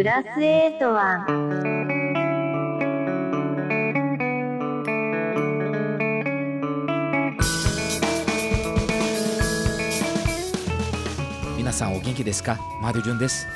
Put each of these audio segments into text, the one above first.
クラス8は皆さん、お元気ですか Mário Jun です。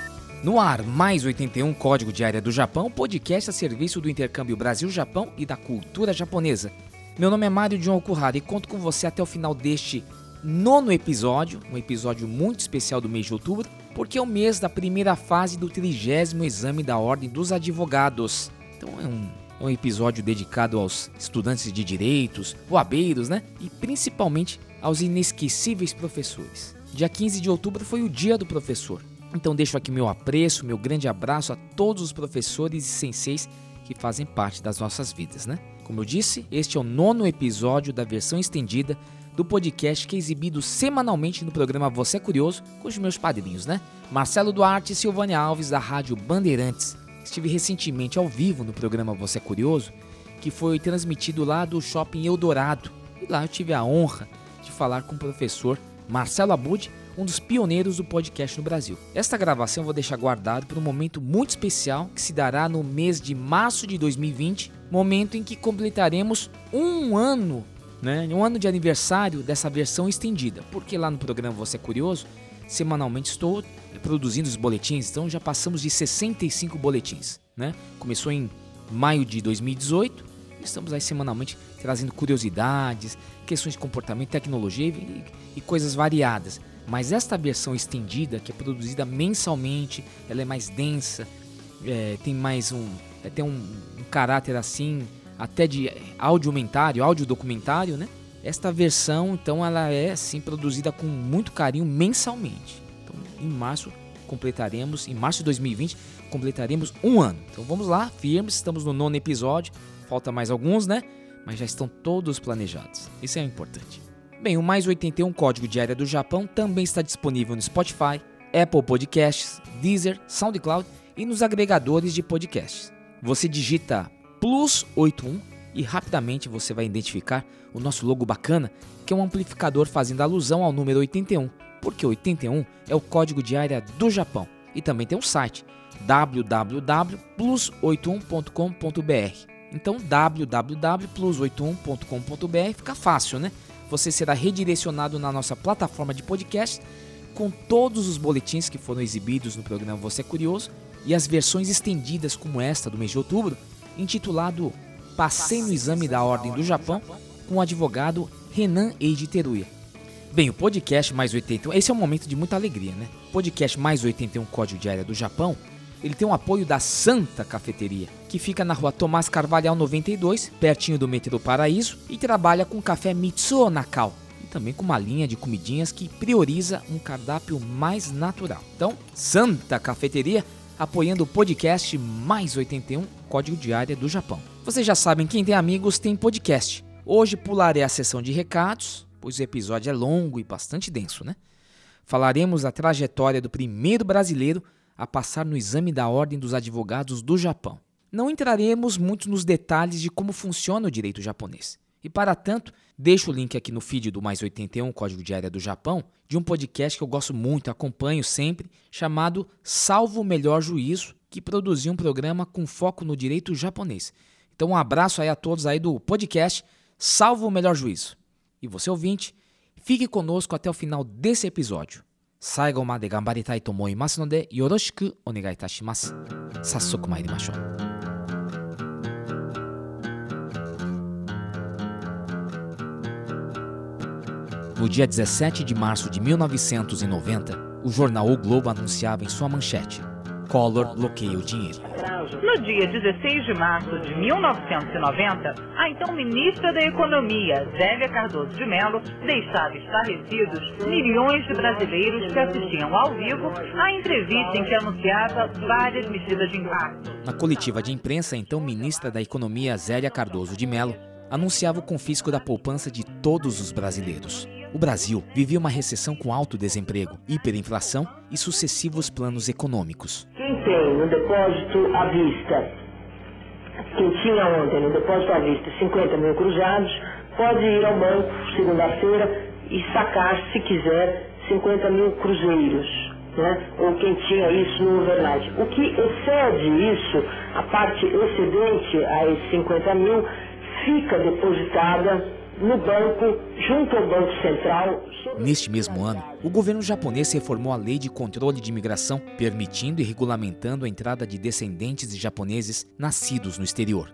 No ar, mais 81 Código de Área do Japão, podcast a serviço do intercâmbio Brasil-Japão e da cultura japonesa. Meu nome é Mário John Okuhara e conto com você até o final deste nono episódio, um episódio muito especial do mês de outubro, porque é o mês da primeira fase do trigésimo exame da Ordem dos Advogados. Então é um, é um episódio dedicado aos estudantes de direitos, voabeiros, né? E principalmente aos inesquecíveis professores. Dia 15 de outubro foi o Dia do Professor. Então deixo aqui meu apreço, meu grande abraço a todos os professores e senseis que fazem parte das nossas vidas, né? Como eu disse, este é o nono episódio da versão estendida do podcast que é exibido semanalmente no programa Você é Curioso com os meus padrinhos, né? Marcelo Duarte e Silvânia Alves da Rádio Bandeirantes. Estive recentemente ao vivo no programa Você é Curioso, que foi transmitido lá do Shopping Eldorado. E lá eu tive a honra de falar com o professor Marcelo Abud, um dos pioneiros do podcast no Brasil. Esta gravação eu vou deixar guardado para um momento muito especial que se dará no mês de março de 2020, momento em que completaremos um ano, né, um ano de aniversário dessa versão estendida. Porque lá no programa Você é Curioso, semanalmente estou produzindo os boletins, então já passamos de 65 boletins. Né? Começou em maio de 2018 estamos aí semanalmente trazendo curiosidades, questões de comportamento, tecnologia e, e coisas variadas. Mas esta versão estendida, que é produzida mensalmente, ela é mais densa, é, tem mais um, é, tem um, um, caráter assim, até de audiomentário, audiodocumentário, né? Esta versão, então, ela é assim produzida com muito carinho mensalmente. Então, em março completaremos, em março de 2020 completaremos um ano. Então vamos lá, firmes, estamos no nono episódio, falta mais alguns, né? Mas já estão todos planejados. Isso é importante. Bem, o Mais 81 Código de Área do Japão também está disponível no Spotify, Apple Podcasts, Deezer, SoundCloud e nos agregadores de podcasts. Você digita Plus 81 e rapidamente você vai identificar o nosso logo bacana, que é um amplificador fazendo alusão ao número 81, porque 81 é o código de área do Japão. E também tem um site www.plus81.com.br. Então www.plus81.com.br fica fácil, né? Você será redirecionado na nossa plataforma de podcast com todos os boletins que foram exibidos no programa Você é Curioso e as versões estendidas como esta do mês de outubro, intitulado Passei no Exame da Ordem do Japão com o advogado Renan Eide Teruya. Bem, o podcast Mais 81, esse é um momento de muita alegria, né? Podcast Mais 81 Código de Área do Japão, ele tem o apoio da Santa Cafeteria, que fica na rua Tomás Carvalhal 92, pertinho do metrô Paraíso, e trabalha com café Mitsuo Nakao, e também com uma linha de comidinhas que prioriza um cardápio mais natural. Então, Santa Cafeteria apoiando o podcast Mais 81 Código de Área do Japão. Vocês já sabem, quem tem amigos tem podcast. Hoje pularei a sessão de recados, pois o episódio é longo e bastante denso, né? Falaremos da trajetória do primeiro brasileiro a passar no exame da Ordem dos Advogados do Japão. Não entraremos muito nos detalhes de como funciona o direito japonês. E para tanto, deixo o link aqui no feed do Mais 81 Código de Área do Japão, de um podcast que eu gosto muito, acompanho sempre, chamado Salvo o Melhor Juízo, que produziu um programa com foco no direito japonês. Então um abraço aí a todos aí do podcast Salvo o Melhor Juízo. E você ouvinte, fique conosco até o final desse episódio. 最後まで頑張りたいと思いますのでよろしくお願いいたします早速参りましょう No dia 17 de março de 1990, o jornal O Globo anunciava em sua manchete: Collor bloqueia o dinheiro. No dia 16 de março de 1990, a então ministra da Economia, Zélia Cardoso de Mello, deixava estarrecidos milhões de brasileiros que assistiam ao vivo à entrevista em que anunciava várias medidas de impacto. Na coletiva de imprensa, a então ministra da Economia, Zélia Cardoso de Mello, anunciava o confisco da poupança de todos os brasileiros. O Brasil vivia uma recessão com alto desemprego, hiperinflação e sucessivos planos econômicos. Quem tem no depósito à vista, quem tinha ontem no depósito à vista 50 mil cruzados, pode ir ao banco segunda-feira e sacar, se quiser, 50 mil cruzeiros. né? ou quem tinha isso no overnight. O que excede isso, a parte excedente a esses 50 mil, fica depositada no banco, junto ao Banco Central. Neste mesmo ano, o governo japonês reformou a lei de controle de imigração, permitindo e regulamentando a entrada de descendentes de japoneses nascidos no exterior.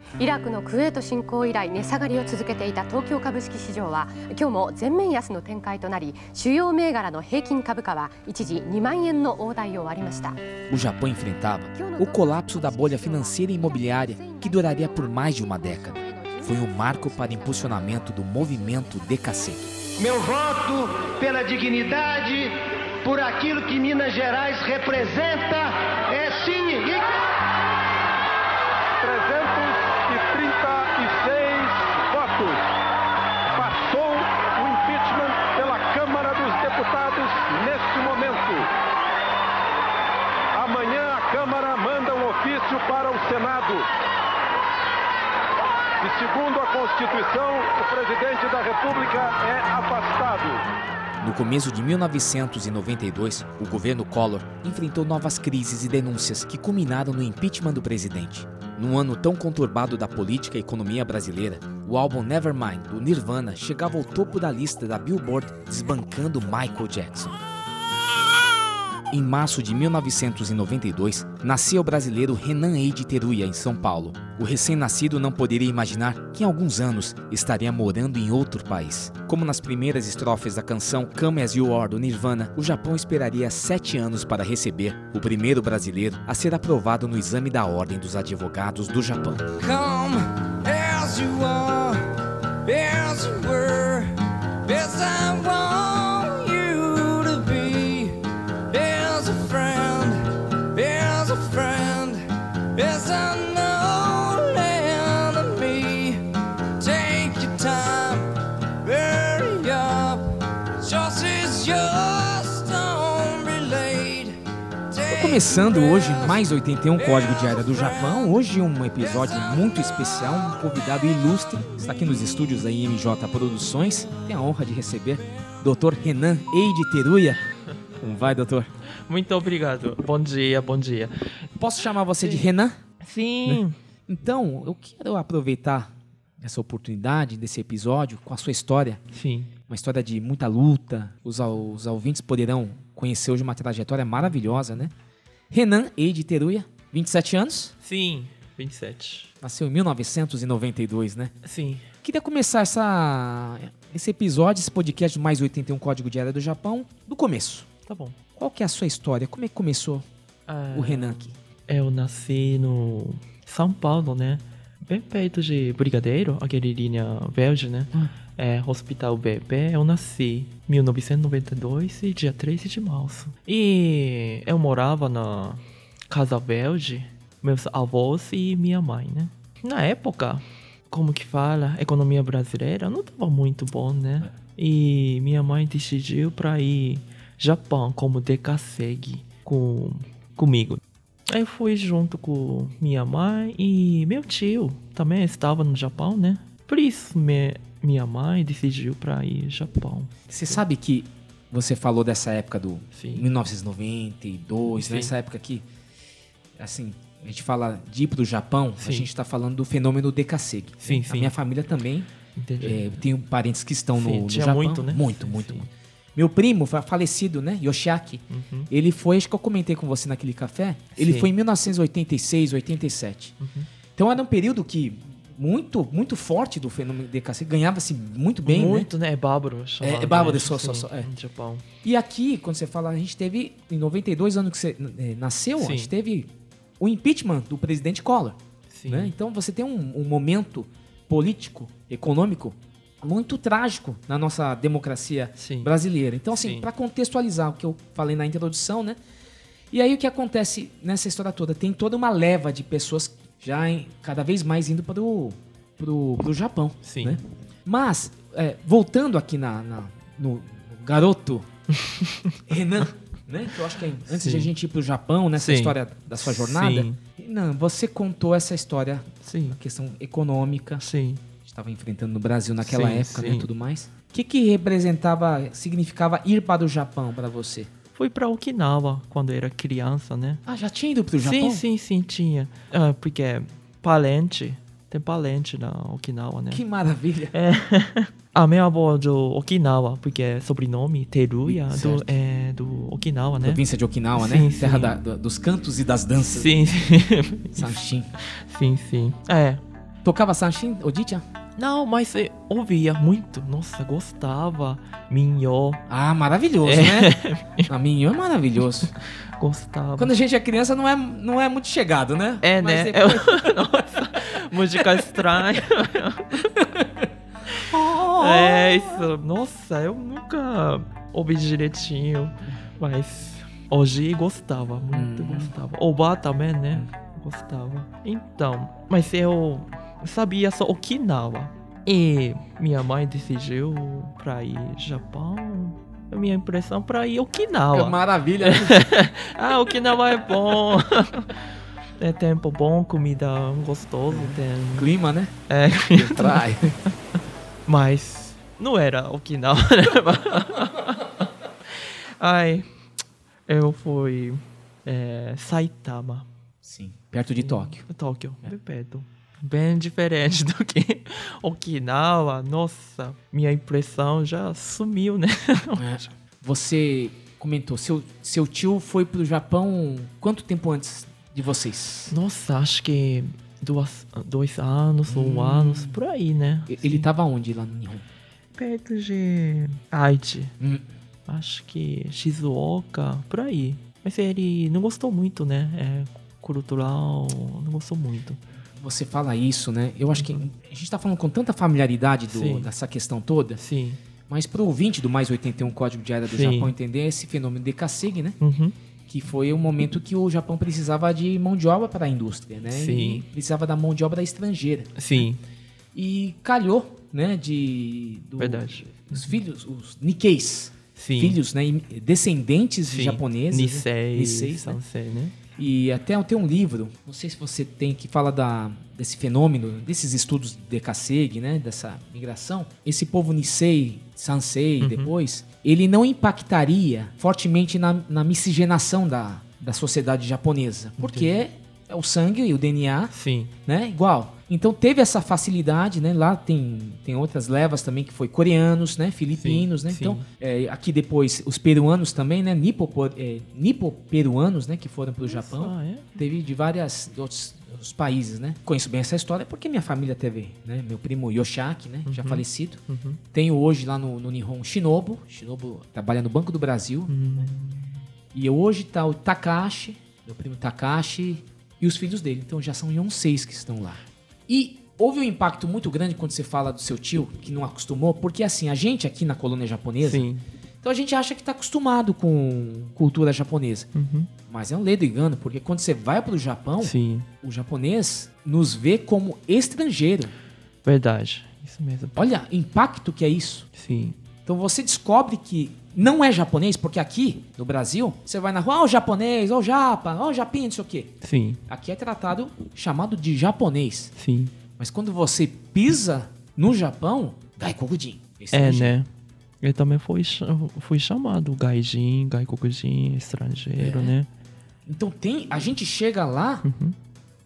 O Japão enfrentava o colapso da bolha financeira e imobiliária que duraria por mais de uma década foi um marco para impulsionamento do movimento DKC. Meu voto pela dignidade, por aquilo que Minas Gerais representa, é sim. 336 votos. Passou o impeachment pela Câmara dos Deputados neste momento. Amanhã a Câmara manda um ofício para o Senado. E segundo a Constituição, o presidente da República é afastado. No começo de 1992, o governo Collor enfrentou novas crises e denúncias que culminaram no impeachment do presidente. Num ano tão conturbado da política e economia brasileira, o álbum Nevermind do Nirvana chegava ao topo da lista da Billboard, desbancando Michael Jackson. Em março de 1992, nasceu o brasileiro Renan Eide Teruya em São Paulo. O recém-nascido não poderia imaginar que em alguns anos estaria morando em outro país. Como nas primeiras estrofes da canção Come As You Are do Nirvana, o Japão esperaria sete anos para receber o primeiro brasileiro a ser aprovado no exame da Ordem dos Advogados do Japão. Come as you are, as you were, as I want. Começando hoje mais 81 Código Diário do Japão. Hoje um episódio muito especial, um convidado ilustre. Está aqui nos estúdios da IMJ Produções. Tem a honra de receber Dr. Renan Eide Teruya. Como vai, doutor? Muito obrigado. Bom dia, bom dia. Posso chamar você Sim. de Renan? Sim. Então, eu quero aproveitar essa oportunidade desse episódio com a sua história. Sim. Uma história de muita luta. Os, os ouvintes poderão conhecer hoje uma trajetória maravilhosa, né? Renan Eide Teruya, 27 anos? Sim, 27. Nasceu em 1992, né? Sim. Queria começar essa, esse episódio, esse podcast mais 81 Código de Área do Japão, do começo. Tá bom. Qual que é a sua história? Como é que começou ah, o Renan aqui? Eu nasci no São Paulo, né? Bem perto de Brigadeiro, aquele linha verde, né? Hum. É, Hospital Bebê, eu nasci em 1992 e dia 13 de março. E eu morava na Casa Verde, meus avós e minha mãe, né? Na época, como que fala, economia brasileira não estava muito bom, né? E minha mãe decidiu para ir Japão como decassegue com comigo. Eu fui junto com minha mãe e meu tio também estava no Japão, né? Por isso me, minha mãe decidiu para ir ao Japão. Você sabe que você falou dessa época do Sim. 1992, Sim. nessa época que, assim, a gente fala de ir para o Japão, sim. a gente está falando do fenômeno Dekasegi. Sim, a minha família também, é, tenho parentes que estão no, no Japão. muito, né? Muito, muito, muito. Meu primo, falecido, né? Yoshiaki. Uhum. Ele foi, acho que eu comentei com você naquele café. Ele Sim. foi em 1986, 87. Uhum. Então era um período que muito, muito forte do fenômeno de DKC. Ganhava-se muito bem, né? Muito, né? né? É bárbaro. É, é bárbaro, só, só, só. É. Japão. E aqui, quando você fala, a gente teve, em 92 anos que você é, nasceu, Sim. a gente teve o impeachment do presidente Collor. Né? Então você tem um, um momento político, econômico, muito trágico na nossa democracia Sim. brasileira. Então, assim, para contextualizar o que eu falei na introdução, né? E aí o que acontece nessa história toda? Tem toda uma leva de pessoas já em, cada vez mais indo para o pro, pro Japão. Sim. Né? Mas, é, voltando aqui na, na no garoto Renan, né? Que eu acho que é, antes Sim. de a gente ir para o Japão, nessa Sim. história da sua jornada, Sim. Renan, você contou essa história, Sim. a questão econômica. Sim. Estava enfrentando no Brasil naquela época, né? Tudo mais. O que, que representava, significava ir para o Japão para você? Fui pra Okinawa quando era criança, né? Ah, já tinha ido pro Japão? Sim, sim, sim, tinha. Ah, porque parente, tem parente na Okinawa, né? Que maravilha. É. A minha avó de Okinawa, porque é sobrenome Teruya, do, é, do Okinawa, né? Província de Okinawa, né? Sim, Terra sim. da- do- dos cantos e das danças. Sim, sim. Sanshin. sim, sim. É. Tocava Sanshin, Odicha? Não, mas eu ouvia muito. Nossa, gostava. Minho, Ah, maravilhoso, É. né? A minha é maravilhoso. gostava. Quando a gente é criança, não é, não é muito chegado, né? É, Mas né? depois- Eu- Nossa, música estranha. É isso. Nossa, eu nunca ouvi direitinho. Mas hoje gostava, muito Hum. gostava. Oba também, né? Gostava. Então, mas eu sabia só Okinawa. E minha mãe decidiu pra ir Japão. Minha impressão pra ir É Okinawa. maravilha. né? Ah, Okinawa é bom. É tempo bom, comida gostoso, tem. Clima, né? É, Trai. mas não era Okinawa. né? Ai, eu fui é, Saitama, Sim, perto de Tóquio. Tóquio, bem perto. Bem diferente do que Okinawa. Nossa, minha impressão já sumiu, né? É. Você comentou, seu, seu tio foi pro Japão quanto tempo antes de vocês? Nossa, acho que duas, dois anos, um ano, por aí, né? Ele tava onde lá no Nihon? perto de Aichi. Hum, Acho que Shizuoka, por aí. Mas ele não gostou muito, né? É cultural, não gostou muito. Você fala isso, né? Eu acho que a gente tá falando com tanta familiaridade do- Sim. dessa questão toda, Sim. mas pro ouvinte do Mais 81 Código de Área do Sim. Japão entender esse fenômeno de Kasegi, né? Uhum. Que foi o momento que o Japão precisava de mão de obra para a indústria, né? Sim. E precisava da mão de obra estrangeira. Sim, E calhou, né, de... do- Verdade. Os filhos, os Nikkeis. sim. Filhos, né, descendentes de Sim. japoneses. né? Nisei, né? Sansei, né? E até eu tenho um livro, não sei se você tem, que fala da, desse fenômeno, desses estudos de Kasegi, né? Dessa migração. Esse povo Nisei, Sansei, Uhum. depois, ele não impactaria fortemente na, na miscigenação da, da sociedade japonesa. Porque é o sangue e o DNA Sim, né? Igual. Então teve essa facilidade, né? Lá tem, tem outras levas também que foi coreanos, né? Filipinos, Sim, né? sim. Então é, aqui depois os peruanos também, né? Nipo, é, nipo-peruanos, né? Que foram para o Japão. É? Teve de várias outros, países, né? Conheço bem essa história porque minha família teve, né? Meu primo Yoshaki, né? Já falecido. Uhum. Tenho hoje lá no, no Nihon Shinobu. Shinobu trabalha no Banco do Brasil. Hum, E hoje tá o Takashi, meu primo Takashi, e os filhos dele. Então já são seis que estão lá. E houve um impacto muito grande quando você fala do seu tio, que não acostumou, porque assim, a gente aqui na colônia japonesa, Sim. então a gente acha que tá acostumado com cultura japonesa. Uhum. Mas é um ledo engano, porque quando você vai pro Japão, Sim, o japonês nos vê como estrangeiro. verdade. Isso mesmo. Olha, impacto que é isso. Sim, Então você descobre que não é japonês, porque aqui no Brasil, você vai na rua, ó, o japonês, ó, o japa, ó, o japinha, não sei o quê. sim, Aqui é tratado chamado de japonês. sim. Mas quando você pisa no Japão, gaikokujin. Esse É, jeito. né? Eu também fui, cha- fui chamado gaijin, gaikokujin, estrangeiro, É. né? Então tem, a gente chega lá Uhum.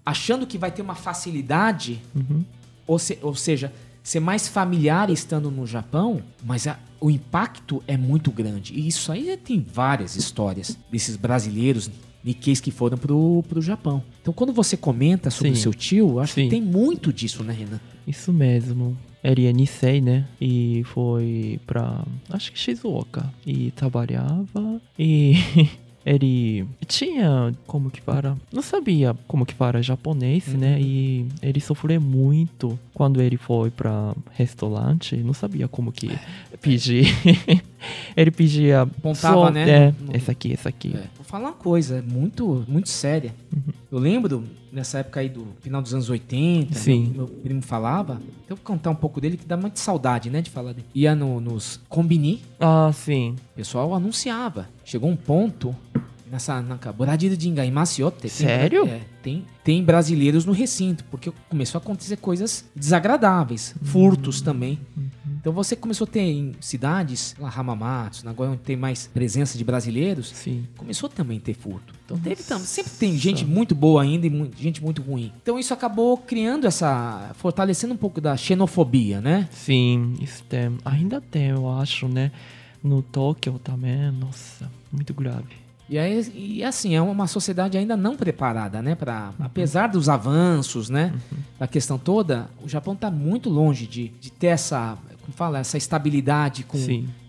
achando que vai ter uma facilidade, Uhum. ou, se- ou seja, ser mais familiar estando no Japão, mas a- o impacto é muito grande. E isso aí tem várias histórias desses brasileiros Nikkeis que foram pro, pro Japão. Então quando você comenta sobre o seu tio, acho Sim. que tem muito disso, né, Renan? Isso mesmo. Ele é Nisei, né? E foi pra. Acho que Shizuoka. E trabalhava. E ele tinha. Como que fala? Não sabia como que fala japonês, né? E ele sofreu muito quando ele foi pra restaurante. Não sabia como que pedir. ele pedia. Apontava, só- né? É, No- essa aqui, essa aqui. É, vou falar uma coisa muito, muito séria. Eu lembro, nessa época aí do final dos anos 80, Sim. Meu, meu primo falava. Eu vou contar um pouco dele que dá muita saudade, né, de falar dele. Ia no- nos combini, Ah, sim. o pessoal anunciava. Chegou um ponto nessa Boradiro de Ingaimasiote. Tem, Sério? é, tem, tem brasileiros no recinto, porque começou a acontecer coisas desagradáveis, furtos também. Então você começou a ter em cidades, lá Hamamatsu, agora onde tem mais presença de brasileiros, Sim. começou também a ter furto. Então teve também, sempre tem gente muito boa ainda e gente muito ruim. Então isso acabou criando essa, fortalecendo um pouco da xenofobia, né? Sim, isso tem. Ainda tem, eu acho, né? No Tóquio também, nossa, muito grave. E, aí, e assim, é uma sociedade ainda não preparada, né? Pra, Apesar dos avanços, né? Da questão toda, o Japão está muito longe de, de ter essa, como fala, essa estabilidade com,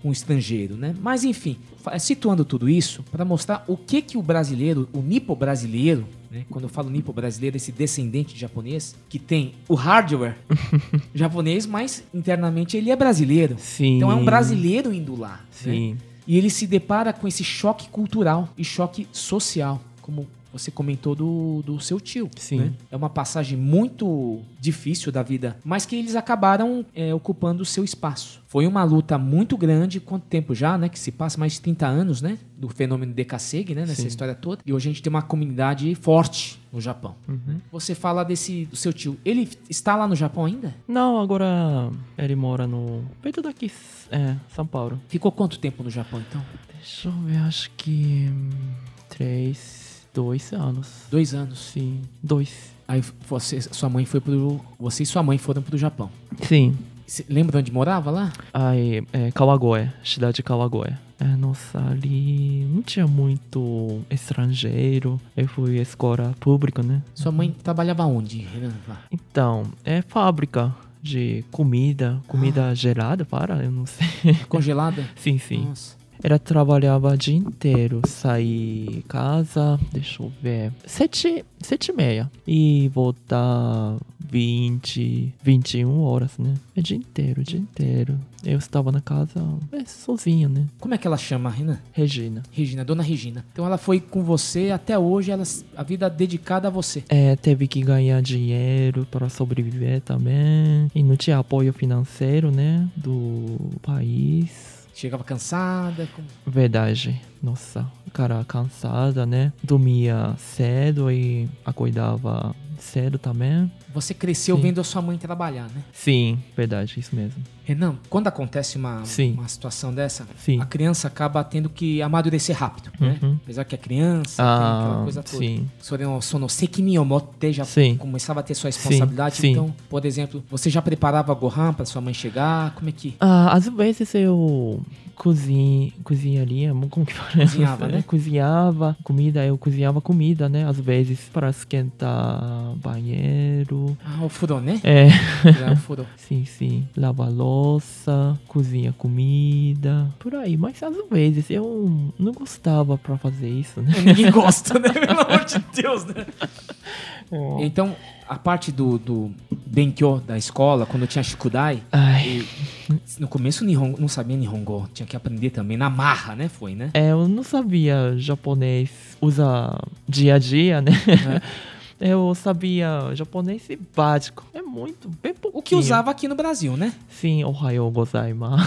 com o estrangeiro, né? Mas enfim, situando tudo isso para mostrar o que que o brasileiro, o nipo brasileiro, né? Quando eu falo nipo brasileiro, esse descendente de japonês que tem o hardware japonês, mas internamente ele é brasileiro. Sim. Então é um brasileiro indo lá. né? Sim. E ele se depara com esse choque cultural e choque social, como você comentou do, do seu tio. Sim. né? É uma passagem muito difícil da vida, mas que eles acabaram é, ocupando o seu espaço. Foi uma luta muito grande, quanto tempo já, né? Que se passa mais de 30 anos, né? Do fenômeno Dekasegi, né? Nessa Sim. história toda. E hoje a gente tem uma comunidade forte no Japão. Uhum. Você fala desse do seu tio. Ele está lá no Japão ainda? Não, agora ele mora no. perto daqui, é, São Paulo. Ficou quanto tempo no Japão, então? Deixa eu ver, acho que. Três. Dois anos. Dois anos. Sim, dois. Aí você, sua mãe foi pro. Você e sua mãe foram pro Japão. Sim. Cê lembra onde morava lá? Aí, é, Kawagoe, cidade de Kawagoe. É, nossa, ali não tinha muito estrangeiro. Eu fui escola pública, né? Sua mãe trabalhava onde. Então, é fábrica de comida, comida gelada, para, eu não sei. Congelada? sim, sim. Nossa. Ela trabalhava o dia inteiro, sair casa, deixa eu ver, sete, sete e meia. E voltar 20, 21 horas, né? É dia inteiro, dia inteiro. Eu estava na casa é, sozinha, né? Como é que ela chama, Renan? Regina. Regina, Dona Regina. Então ela foi com você até hoje, ela, a vida dedicada a você. É, teve que ganhar dinheiro para sobreviver também. E não tinha apoio financeiro, né? Do país. Chegava cansada. com- Verdade. Nossa, cara cansada, né? Dormia cedo e acordava cedo também. Você cresceu Sim. vendo a sua mãe trabalhar, né? Sim, verdade, isso mesmo. Renan, quando acontece uma, Sim. uma situação dessa, Sim. a criança acaba tendo que amadurecer rápido, né? Uhum. Apesar que a criança tem aquela Ah, coisa toda. sim. Sono, sono sekini omote já Sim. começava a ter sua responsabilidade. sim. Então, por exemplo, você já preparava Gohan para sua mãe chegar? Como é que Ah, às vezes eu cozinha, cozinharia, como que fala? Cozinhava, né? cozinhava comida, eu cozinhava comida, né? Às vezes para esquentar banheiro. Ah, o furo, né? É, Já o furo. sim, sim. Lava louça, cozinha comida, por aí. Mas às vezes eu não gostava pra fazer isso, né? Ninguém gosta, né? Pelo amor de Deus, né? Então, a parte do, do Benkyo da escola, quando tinha Shikudai, Ai, no começo Nihongo, não sabia Nihongo, tinha que aprender também na marra, né? Foi, né? é, eu não sabia japonês, usa dia a dia, né? Eu sabia japonês básico. É muito, bem pouquinho. O que usava aqui no Brasil, né? Sim, ohayou gozaimasu.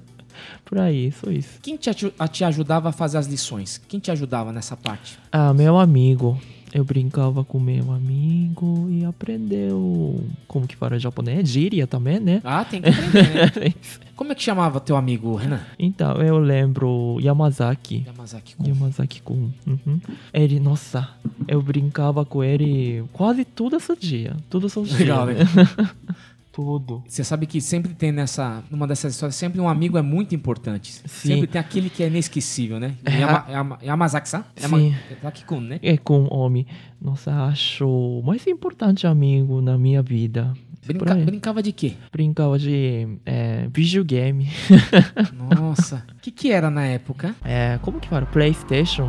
Por aí, só isso. Quem te, te ajudava a fazer as lições? Quem te ajudava nessa parte? Ah, meu amigo. Eu brincava com meu amigo e aprendeu como que fala japonês. Gíria também, né? Ah, tem que aprender, né? Como é que chamava teu amigo, Renan? então, eu lembro Yamazaki. Yamazaki Kun. Yamazaki Kun. Uhum. Ele, nossa, eu brincava com ele quase todo esse dia. Todo esse dia. Legal, né? Tudo. Você sabe que sempre tem nessa. Numa dessas histórias, sempre um amigo é muito importante. Sim. Sempre tem aquele que é inesquecível, né? É. Yama, Yama, Yamazaki-san? Sim. Yamazaki-kun, né? É com homem. Nossa, acho o mais importante amigo na minha vida. Brinca- brincava de quê? Brincava de é, videogame. Nossa. O que, que era na época? É, como que fala? Playstation.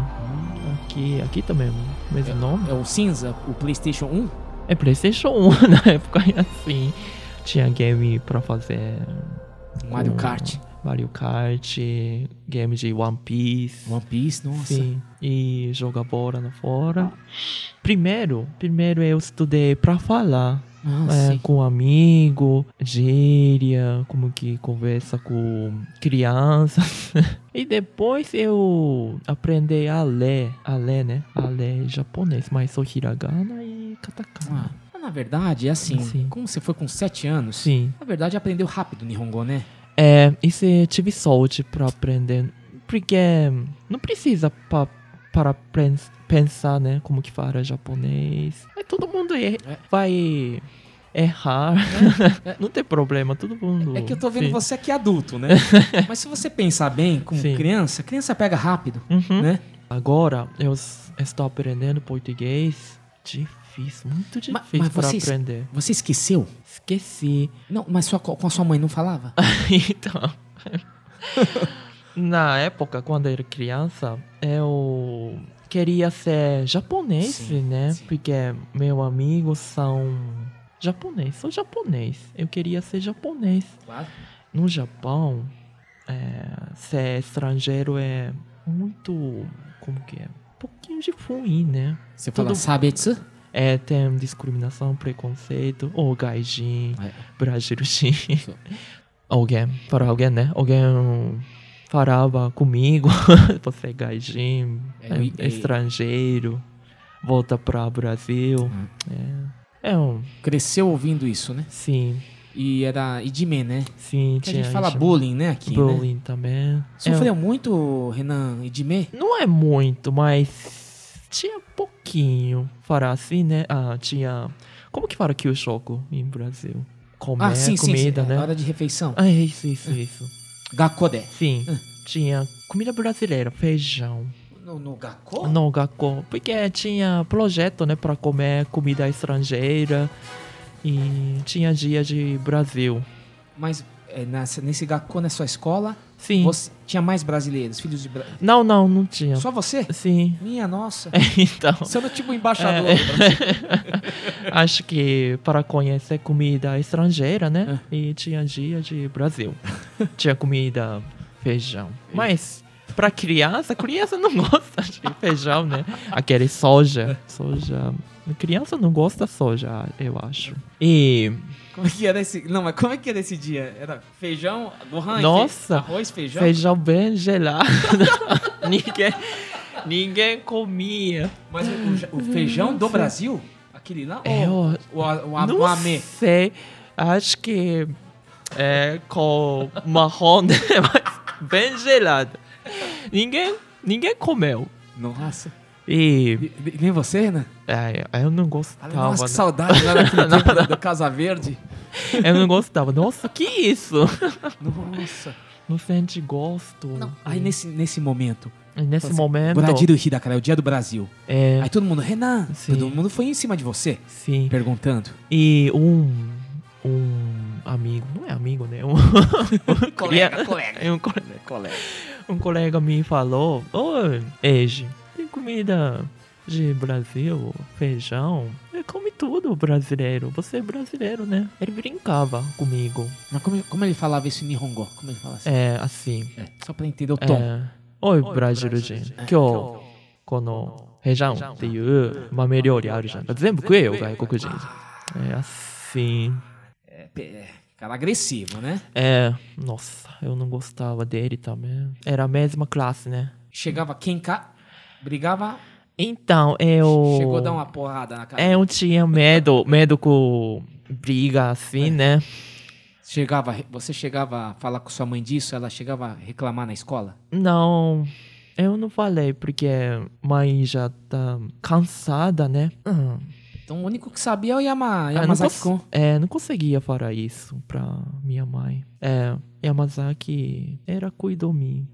Aqui, aqui também, mesmo nome. É o cinza, o PlayStation 1? É Playstation 1 na época, e assim. Tinha game pra fazer. Mario Kart. Mario Kart, game de One Piece. One Piece, nossa. Sim, e jogar bola na fora. Primeiro, primeiro eu estudei pra falar Ah, é, com amigo, gíria, como que conversa com crianças. e depois eu aprendi a ler, a ler, né? A ler japonês, mas só hiragana e katakana. Ah, na verdade, é assim, Sim. como você foi com 7 anos, Sim. na verdade aprendeu rápido Nihongo, né? É, isso eu tive sorte para aprender. Porque não precisa pa, para pens- pensar, né? Como que fala japonês. Aí todo mundo er- É. vai errar. não tem problema, todo mundo. É que eu tô vendo sim. você aqui adulto, né? Mas se você pensar bem, como Sim. criança, criança pega rápido, Uhum. né? Agora eu estou aprendendo português. Difícil, muito difícil mas para você es- aprender. Você esqueceu? Esqueci. Não, mas sua, com a sua mãe não falava? então. Na época, quando eu era criança, eu queria ser japonês, Sim, né? sim. Porque meus amigos são japonês, sou japonês. Eu queria ser japonês. Claro. No Japão, é, ser estrangeiro é muito. Como que é? Um pouquinho de ruim, né? Você fala Tudo- sabetsu? É, tem discriminação, preconceito, ou gaijin, É. brasileirinho. alguém, para alguém, né? Alguém falava comigo, você é gaijin, É, é, e- estrangeiro, volta para Brasil. Hum. É, é um, Cresceu ouvindo isso, né? sim, E era idime, né? sim. Que a gente tinha fala bullying, né? Aqui, né? Bullying também. Sofreu É, muito, Renan, idime? não é muito, mas tinha pouquinho. Falar assim, né? Ah, tinha... Como que fala Kyushoku em Brasil? Comer, Ah, sim, sim, comida, sim. né? Hora de refeição. Ah, isso, isso, isso. Gakode. Sim, tinha comida brasileira, feijão. No, no Gakko? No Gakko, porque tinha projeto, né, para comer comida estrangeira e tinha dia de Brasil. Mas é, nessa, nesse Gakko, na sua escola, Sim. você tinha mais brasileiros, filhos de... Bra... Não, não, não tinha. Só você? Sim. Minha nossa. então, Você era tipo embaixador É. acho que para conhecer comida estrangeira, né? E tinha dia de Brasil. tinha comida feijão. Mas para criança, criança não gosta de feijão, né? Aquele soja, soja. Criança não gosta de soja, eu acho. E Como é que era esse... Não, mas como é que era esse dia? Era feijão, gohan, Nossa. arroz, feijão? feijão bem gelado. ninguém, ninguém comia. Mas o, o- feijão do Brasil? Aquele lá? É, ou o, o, não amê? sei. Acho que é com marrom, né? Mas bem gelado. Ninguém, ninguém comeu. Nossa. E E- Nem você, Renan? É, eu não gostava. Nossa, que né? saudade lá daquele tempo do- do Casa Verde. Eu não gostava. Nossa, que isso? Nossa. Não sente gosto. Não. Aí nesse, nesse momento, E nesse Assim, momento. Guradiro Hidakara, é o dia do Brasil. É, Aí todo mundo, Renan, Sim. todo mundo foi em cima de você, sim. perguntando. E um. Um amigo. Não é amigo, né? Um, Colega, colega. É um colega. Colega. Um colega me falou: Oi, Ege, tem comida de Brasil, feijão? Eu come tudo brasileiro. Você é brasileiro, né? Ele brincava comigo. Mas como, como ele falava isso em Nihongo? Como ele fala assim? É, assim. É, só pra entender o tom. É, Oi, Brasil 人。今日、この、ヘジャンっていう豆料理あるじゃん。全部食えよ、外国人。É assim. É, é, cara agressivo, né? É, nossa, eu não gostava dele também. Era a mesma classe, né? Chegava quem cá, brigava, então, eu. chegou a dar uma porrada na cara. Eu tinha medo, medo com briga assim, né? Chegava, você chegava a falar com sua mãe disso, ela chegava a reclamar na escola? Não, eu não falei porque mãe já tá cansada, né? Hum, Então o único que sabia é o Yama, eu não, Yamazaki-kun. cons- é, não conseguia falar isso pra minha mãe. É, Yamazaki era cuidou mim.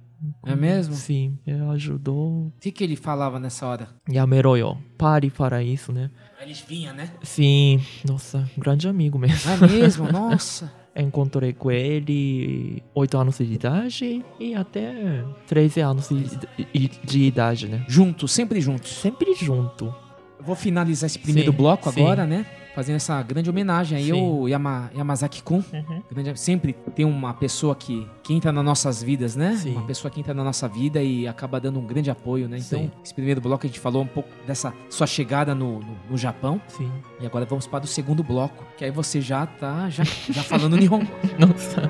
É mesmo? Sim, ele ajudou. O que, que ele falava nessa hora? Yameroyo, pare para isso, né? Eles vinham, né? Sim, nossa, grande amigo mesmo. É mesmo? Nossa. Encontrei com ele 8 anos de idade e até 13 anos de, de idade, né? Juntos, sempre juntos. Sempre junto. Eu vou finalizar esse primeiro Sim, bloco sim. agora, né? Fazendo essa grande homenagem aí Sim. ao Yama, Yamazaki-kun. Grande- Sempre tem uma pessoa que, que entra nas nossas vidas, né? Sim. Uma pessoa que entra na nossa vida e acaba dando um grande apoio, né? Então, Sim. esse primeiro bloco a gente falou um pouco dessa sua chegada no, no, no Japão. Sim. E agora vamos para o segundo bloco, que aí você já tá já, já falando Nihongo. Nossa.「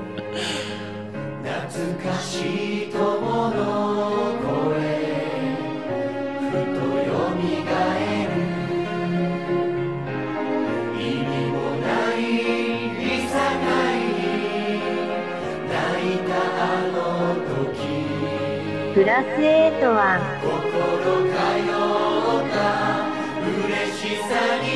プラス8は心通った。嬉しさに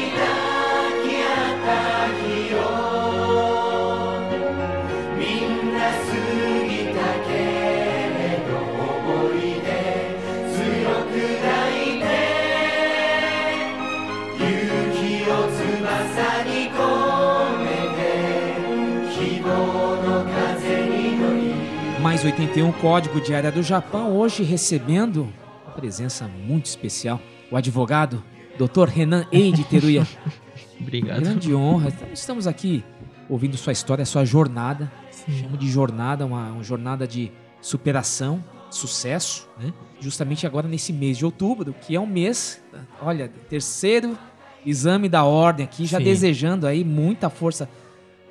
Mais 81 Código de Área do Japão, hoje recebendo uma presença muito especial, o advogado Dr. Renan Eide Teruya. Obrigado. Grande honra. Estamos aqui ouvindo sua história, sua jornada. Chamo de jornada, uma, uma jornada de superação, sucesso, né? Justamente agora nesse mês de outubro, que é um mês, olha, terceiro exame da ordem aqui, já Sim. desejando aí muita força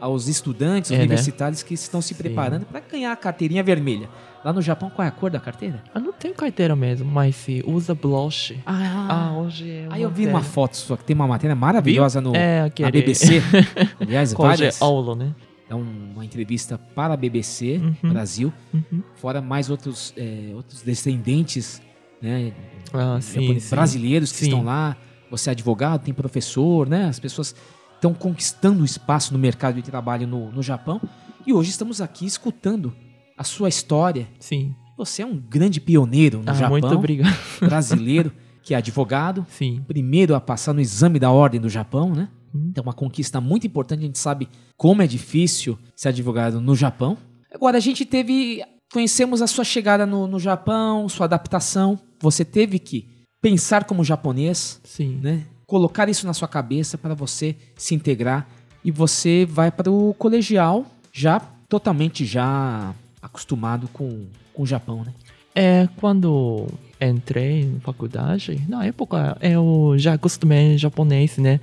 aos estudantes É, né? universitários que estão se preparando para ganhar a carteirinha vermelha. Lá no Japão, qual é a cor da carteira? Ah, não tem carteira mesmo, mas se usa blush. Ah, hoje é Aí eu vi uma foto sua que tem uma matéria maravilhosa no, É, na. BBC. Aliás, de várias. aula, né? É um- uma entrevista para a BBC Uhum. Brasil, Uhum. fora mais outros, é, outros descendentes né, Ah, sim, japoneses- sim. brasileiros que Sim. estão lá. Você é advogado, tem professor, né? As pessoas estão conquistando espaço no mercado de trabalho no, no Japão. E hoje estamos aqui escutando a sua história. Sim. Você é um grande pioneiro no Ah, Japão, muito obrigado. brasileiro, que é advogado, Sim. primeiro a passar no exame da ordem do Japão, né? Hum. Então, uma conquista muito importante. A gente sabe como é difícil ser advogado no Japão. Agora, a gente teve. Conhecemos a sua chegada no, no Japão, sua adaptação. Você teve que pensar como japonês, Sim. né? Colocar isso na sua cabeça para você se integrar. E você vai para o colegial já totalmente já acostumado com, com o Japão, né? É, quando entrei na faculdade, na época eu já acostumei em japonês, né?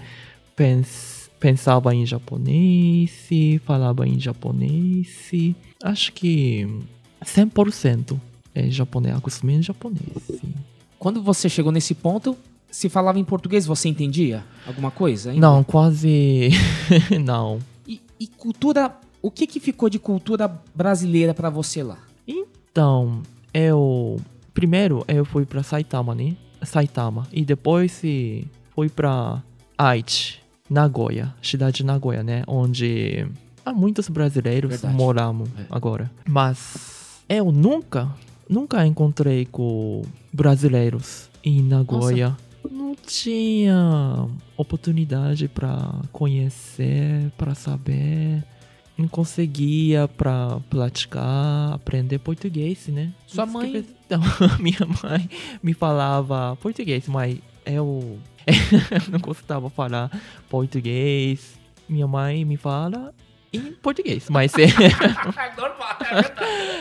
Pens, pensava em japonês, falava em japonês. Acho que 100% é japonês, acostumei em japonês. Quando você chegou nesse ponto, se falava em português, você entendia alguma coisa? ainda? Não, quase não. E, e cultura. O que, que ficou de cultura brasileira pra você lá? Então, eu primeiro eu fui para Saitama, né? Saitama e depois fui para Aichi, Nagoya, cidade de Nagoya, né? Onde há muitos brasileiros Verdade. moramos É. agora. Mas eu nunca, nunca encontrei com brasileiros em Nagoya. Não tinha oportunidade para conhecer, para saber. Não conseguia para praticar, aprender português, né? Sua que mãe- eu- Então, minha mãe me falava português, mas eu não gostava de falar português. Minha mãe me fala em português, mas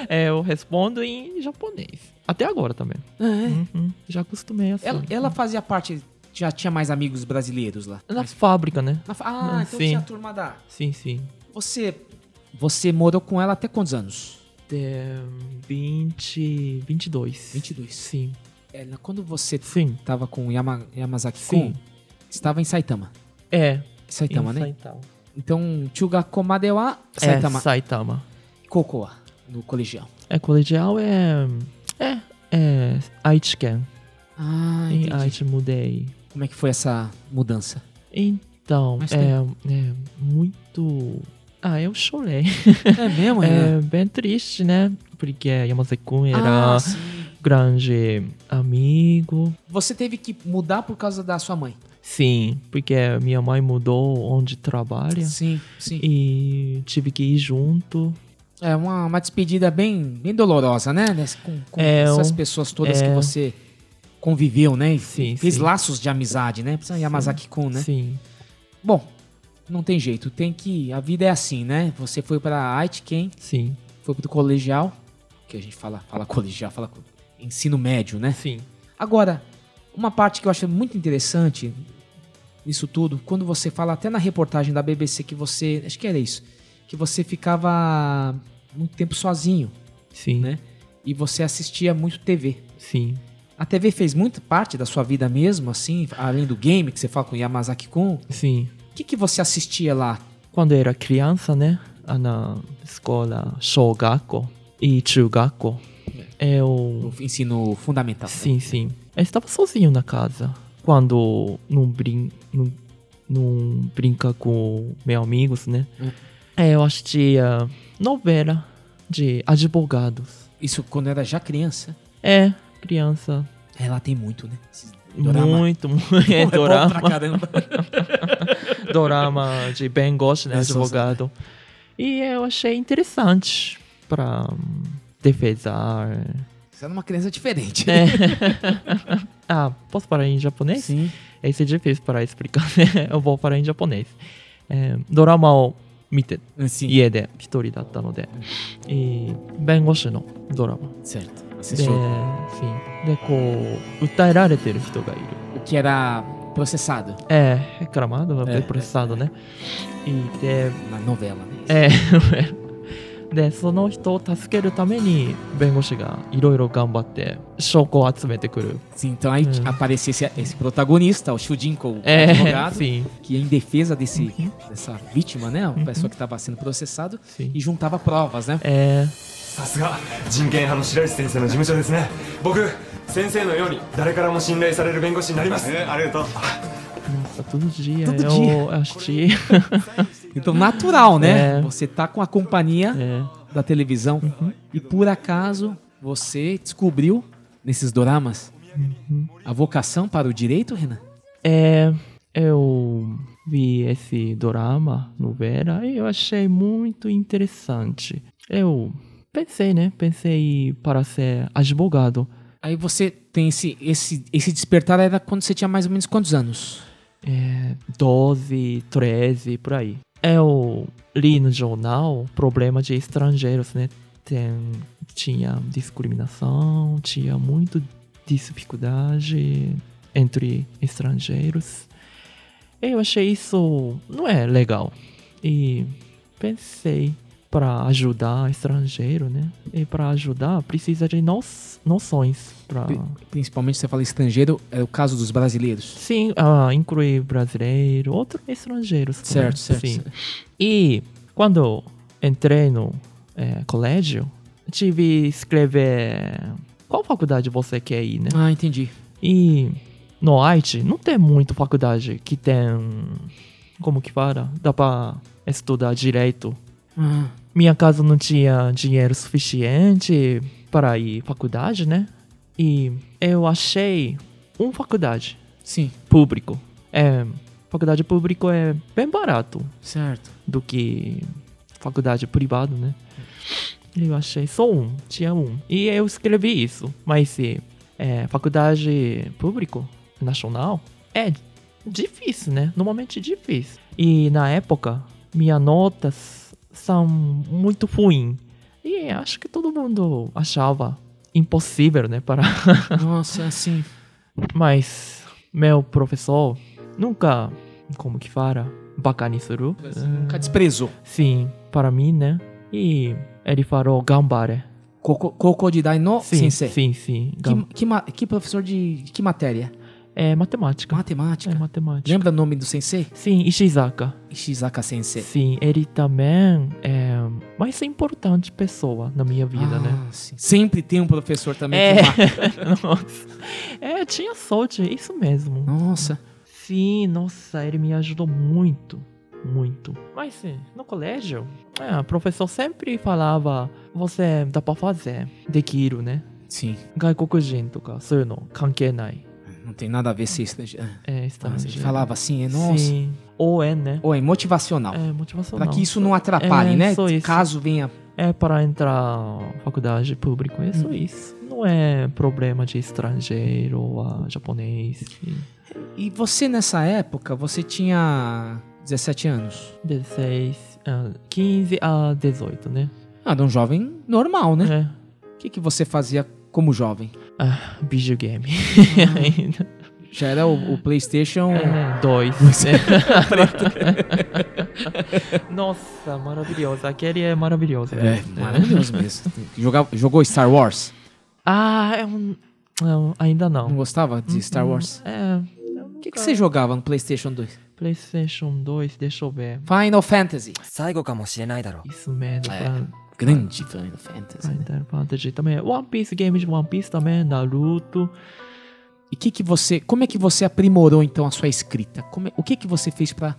é, eu respondo em japonês. Até agora também. Uhum, já acostumei assim. Ela, ela fazia parte. Já tinha mais amigos brasileiros lá. Na fábrica, né? Na fa- ah, então Sim. tinha a turma da. Sim, sim. Você. Você morou com ela até quantos anos? De 20, 22. 22. Sim. É, quando você Sim. tava com Yama, Yamazaki-kun, Sim. estava em Saitama. É. Saitama, em né? Saitama. Então, Chugakoma wa Saitama. É, Saitama. Kokoa, no colegial. É, colegial é... É, é Aichi-ken. Ah, Em entendi. Aichi mudei. Como é que foi essa mudança? Então, é, é muito... Ah, eu chorei. É mesmo, É bem triste, né? Porque Yamazaki-kun era Ah, grande amigo. Você teve que mudar por causa da sua mãe. Sim, porque minha mãe mudou onde trabalha. Sim, sim. E tive que ir junto. É uma, uma despedida bem, bem dolorosa, né? Com, com É, essas pessoas todas é. que você conviveu, né? E Sim, fez sim. laços de amizade, né? Precisa Yamazaki-kun, né? Sim. Bom, não tem jeito. Tem que... A vida é assim, né? Você foi pra Aitken, Sim. foi pro colegial, que a gente fala, fala colegial, fala ensino médio, né? Sim. Agora, uma parte que eu acho muito interessante nisso tudo, quando você fala até na reportagem da BBC que você, acho que era isso, que você ficava muito tempo sozinho, Sim. né? E você assistia muito TV. Sim. A TV fez muito parte da sua vida mesmo, assim, além do game que você fala com Yamazaki-kun. Sim. O que, que você assistia lá? Quando eu era criança, né? ah, Na escola Shogako e Chugako. Eu. No ensino fundamental. Sim, sim. Eu estava sozinho na casa. Quando não, brin não, não brinca com meus amigos, né? Hum. É, eu assistia ah, novela de advogados. Isso quando era já criança? É, criança. É, Ela tem muito, né? Dorama. Muito, muito. É, é dorama. É pra dorama de Ben Gosh, né? É advogado. E eu achei interessante pra defesar. Você era uma criança diferente. É. ah, posso parar em japonês? Sim. Esse é difícil para explicar, né? Eu vou parar em japonês. É, dorama 見て、家で一人だったので、弁護士のドラマ。で、こう、訴えられてる人がいる。キャラ、プロセサード。えー、クラマードのプロセサードね。いて、ノベラマンです。でその人を助けるために弁護士がいろいろ頑張って証拠を集めてくる Sim, então aí Hum. aparecia esse, esse protagonista, o Shujinko, o é advogado, sim que em defesa desse, Uhum. dessa vítima, né? A pessoa que estava sendo processado sim e juntava provas, né? えさすが人権派の白石先生の事務所ですね僕先生のように誰からも信頼される弁護士になります、ありがとう nossa todo dia Todo eu dia. assisti Então, natural, né? É. Você tá com a companhia é, da televisão e por acaso você descobriu nesses doramas a vocação para o direito, Renan? É, eu vi esse dorama, novela, e eu achei muito interessante. Eu pensei, né? Pensei para ser advogado. Aí você tem esse, esse, esse despertar era quando você tinha mais ou menos quantos anos? É, 12, 13, por aí. Eu li no jornal problema de estrangeiros, né? Tem, tinha discriminação, tinha muito dificuldade entre estrangeiros. Eu achei isso não é legal. E pensei para ajudar estrangeiro, né? E para ajudar precisa de no noções para Pri- Principalmente você fala estrangeiro, é o caso dos brasileiros. Sim, ah, incluir brasileiro, outros estrangeiros. Certo, certo. Sim. certo. E quando entrei no eh, colégio, tive que escrever qual faculdade você quer ir, né? Ah, entendi. E no Haiti não tem muito faculdade que tem, como que fala, dá para estudar direito. Ah, Minha casa não tinha dinheiro suficiente para ir faculdade, né? E eu achei uma faculdade sim, público. É, faculdade público é bem barato certo. do que faculdade privada, né? Eu achei só um, tinha um. E eu escrevi isso. Mas se é, faculdade público, nacional, é difícil, né? Normalmente difícil. E na época, minhas notas são muito ruins. E acho que todo mundo achava impossível, né? Para Nossa, assim. mas meu professor nunca, como que fala, bacanizou. Nunca desprezou. Sim, para mim, né? E ele falou gambare. Koko- Kokodidai no Sim, sensei. sim, sim. Que, Gam- que, ma- que professor de que matéria? É matemática. Matemática. É matemática. Lembra o nome do sensei? Sim, Ishizaka. Ishizaka Sensei. Sim, ele também é mais importante pessoa na minha vida, Ah, né? sim. Sempre tem um professor também É. que marca. nossa. É, tinha sorte, isso mesmo. Nossa. Sim, nossa, ele me ajudou muito, muito. Mas sim, no colégio, é, o professor sempre falava, você dá pra fazer, dekiro, né? Sim. 外国人とかそういうの関係ない。 Não tem nada a ver ser estrangeiro. É, Ah, estrangeiro. ele falava assim, é nossa. Sim. Ou é, né? Ou é motivacional. É motivacional. Pra que isso não atrapalhe, É, né? Caso venha. É para entrar na faculdade pública, é Hum. só isso. Não é problema de estrangeiro ou ah, japonês. sim. E você nessa época, você tinha 17 anos. 16, ah, 15 a 18, né? Ah, era um jovem normal, né? É. O que, que você fazia como jovem? Ah, videogame. Uhum. Ainda. Já era o, o PlayStation é, 2. Nossa, maravilhosa. Aquele é maravilhoso. É, é, maravilhoso mesmo. Jogava, jogou Star Wars? Ah, é um. Não, é ainda não. Não gostava de uhum. Star Wars? É. O que, que você jogava no PlayStation 2? PlayStation 2, deixa eu ver. Final Fantasy. Isso mesmo. É. Grande Final Fantasy. né? Final Fantasy também. One Piece, game de One Piece também, Naruto. E que que você, como é que você aprimorou então a sua escrita? Como é- o que que você fez pra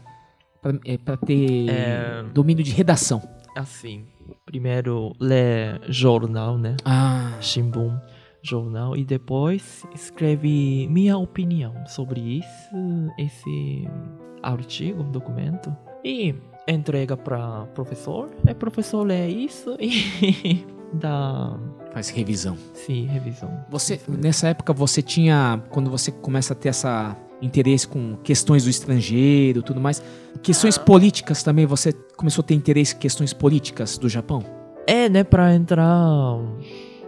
pra, é, ter É. domínio de redação? Assim, primeiro ler jornal, né? Ah, Shimbun, jornal. E depois escreve minha opinião sobre isso, esse artigo, documento. E entrega para professor. E professor lê isso e dá, faz revisão. sim, revisão. Você nessa época você tinha quando você começa a ter essa interesse com questões do estrangeiro, tudo mais, questões políticas também, você começou a ter interesse em questões políticas do Japão? É, né, para entrar,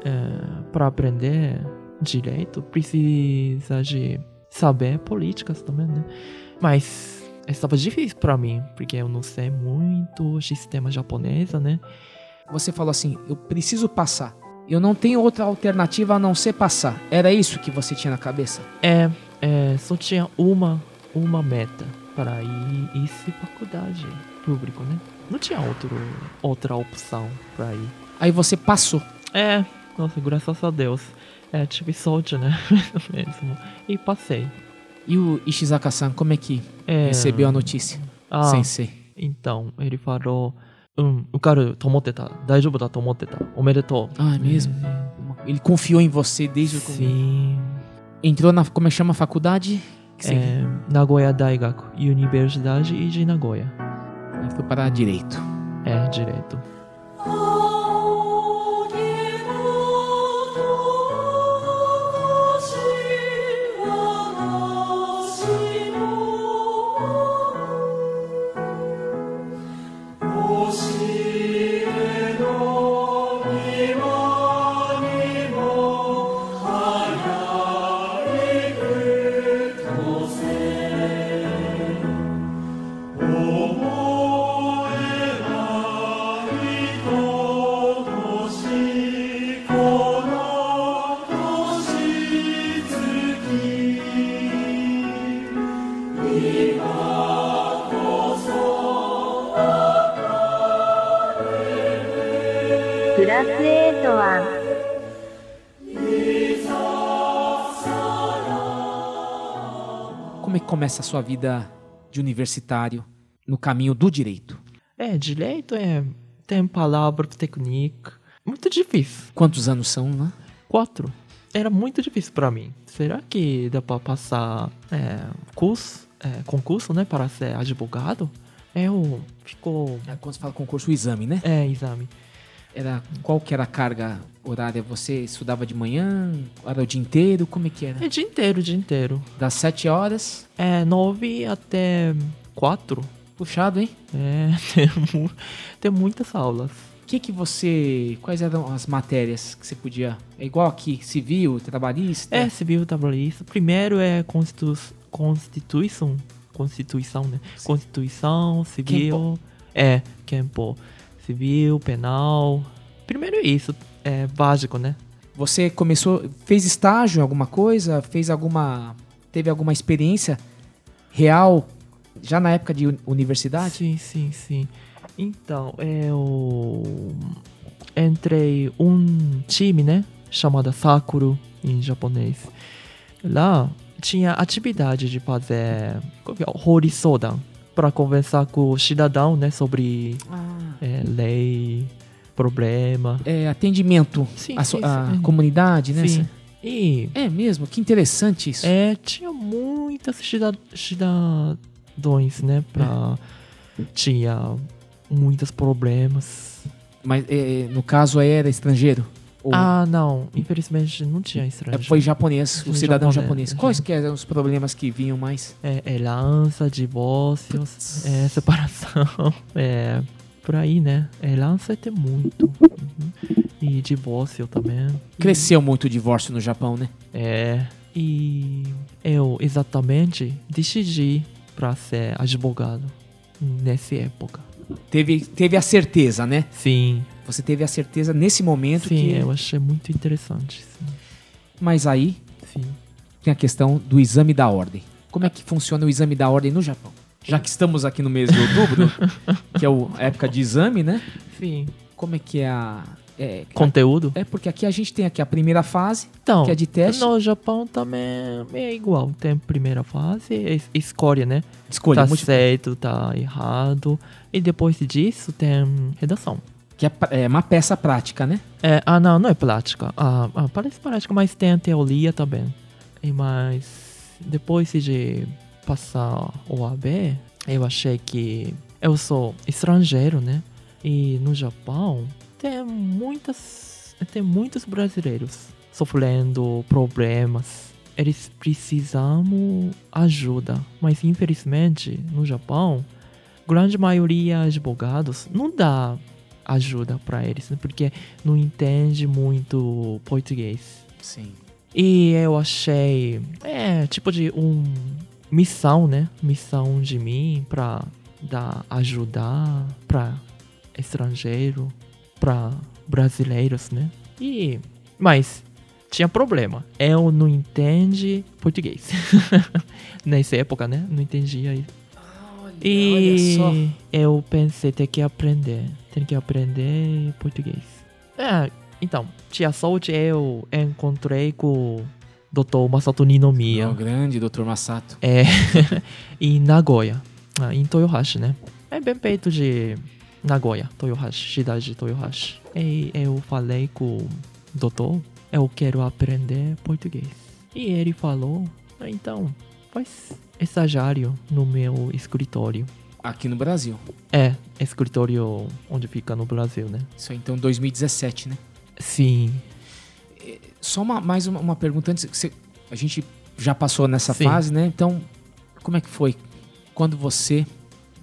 é, para aprender direito, precisa de saber políticas também, né? Mas estava difícil para mim, porque eu não sei muito sistema japonês, né? Você falou assim, eu preciso passar. Eu não tenho outra alternativa a não ser passar. Era isso que você tinha na cabeça? É, é só tinha uma, uma meta para ir esse faculdade público, né? Não tinha outro, outra opção para ir. Aí você passou. É, nossa, graças a Deus. É, tive sorte, né? Mesmo. E passei. E o Ishizaka-san, como é que é... recebeu a notícia? Ah, Sensei. Então, ele falou... Um, ukaru, tomoteta. Daijoubu da tomoteta. Omedetou. Ah, é mesmo? É. Ele confiou em você desde o começo? Sim. Entrou na, como é que chama, faculdade? É, Nagoya Daigaku, Universidade de Nagoya. Foi para direito. É, direito. Oh. Como é que começa a sua vida de universitário no caminho do direito? É, direito é. Tem palavra, técnica. Muito difícil. Quantos anos são, né? Quatro. Era muito difícil pra mim. Será que dá pra passar é, curso, é, concurso, né, para ser advogado? Eu ficou. É, Quando você fala concurso, o exame, né? É, exame. Era, qual que era a carga horária? Você estudava de manhã? Era o dia inteiro? Como é que era? É dia inteiro, dia inteiro. Das sete horas? É nove até quatro. Puxado, hein? É, tem, mu- tem muitas aulas. O que que você... Quais eram as matérias que você podia... É igual aqui, civil, trabalhista? É, civil trabalhista. Primeiro é constitu Constituição. Constituição, né? Constituição, civil. É, Kempo. Civil, penal. Primeiro é isso. É básico, né? Você começou... Fez estágio em alguma coisa? Fez alguma... Teve alguma experiência real já na época de uni- universidade? Sim, sim, sim. Então, eu entrei um time, né? Chamado Sakura em japonês. Lá tinha atividade de fazer qual que é? Horisodan para conversar com o cidadão, né? Sobre é, lei, problema. É, atendimento Sim, à so- sim, à sim. comunidade, né? Sim. E É mesmo, que interessante isso. é, tinha muitas cida- cidadãos, né? Pra, Tinha muitos problemas. Mas é, no caso era estrangeiro? Ou Ah, não. Infelizmente não tinha é, estrangeiro. foi japonês, o cidadão japonês, japonês. uhum. Quais que eram os problemas que vinham mais? É, herança, divórcios, é, separação. É, por aí, né? Herança tem muito. Uhum. E divórcio também. Cresceu muito o divórcio no Japão, né? É. E eu exatamente decidi para ser advogado nessa época. Teve, teve a certeza, né? Sim, Você teve a certeza nesse momento sim, que... eu achei muito interessante. Sim. Mas aí sim. tem a questão do exame da ordem. Como é que funciona o exame da ordem no Japão? Já que estamos aqui no mês de outubro, que é a época de exame, né? Sim. como é que é a. É, Conteúdo? é porque aqui a gente tem aqui a primeira fase, Então, que é de teste. no Japão também é igual. Tem primeira fase, es- escolha, né? escolha, tá múltipla, certo, tá errado. E depois disso tem redação. Que é, é uma peça prática, né? É, ah, não, não é prática. Ah, ah, parece prática, mas tem a teoria também. E mas depois de passar o AB, eu achei que eu sou estrangeiro, né? E no Japão tem muitas, tem muitos brasileiros sofrendo problemas. Eles precisam ajuda, mas infelizmente no Japão, grande maioria advogados não dá ajuda para eles, né? porque não entende muito português. Sim. E eu achei, é, tipo de um missão, né? Missão de mim pra dar ajudar pra estrangeiro, pra brasileiros, né? E mas tinha problema. Eu não entendi português. Nessa época, né? Não entendia. E olha só. eu pensei ter que aprender, tem que aprender português. É, então, tinha sorte eu encontrei com o Dr. Masato Ninomiya. O grande Dr. Masato. É, em Nagoya, ah, em Toyohashi, né? É bem perto de Nagoya, Toyohashi, cidade de Toyohashi. E eu falei com o doutor, eu quero aprender português. E ele falou, "Ah, então, faz estagiário no meu escritório. Aqui no Brasil. É, escritório onde fica no Brasil, né? Isso aí, então 2017, né? Sim, Só uma, mais uma, uma pergunta antes. Você, a gente já passou nessa Sim. fase, né? Então, como é que foi? Quando você.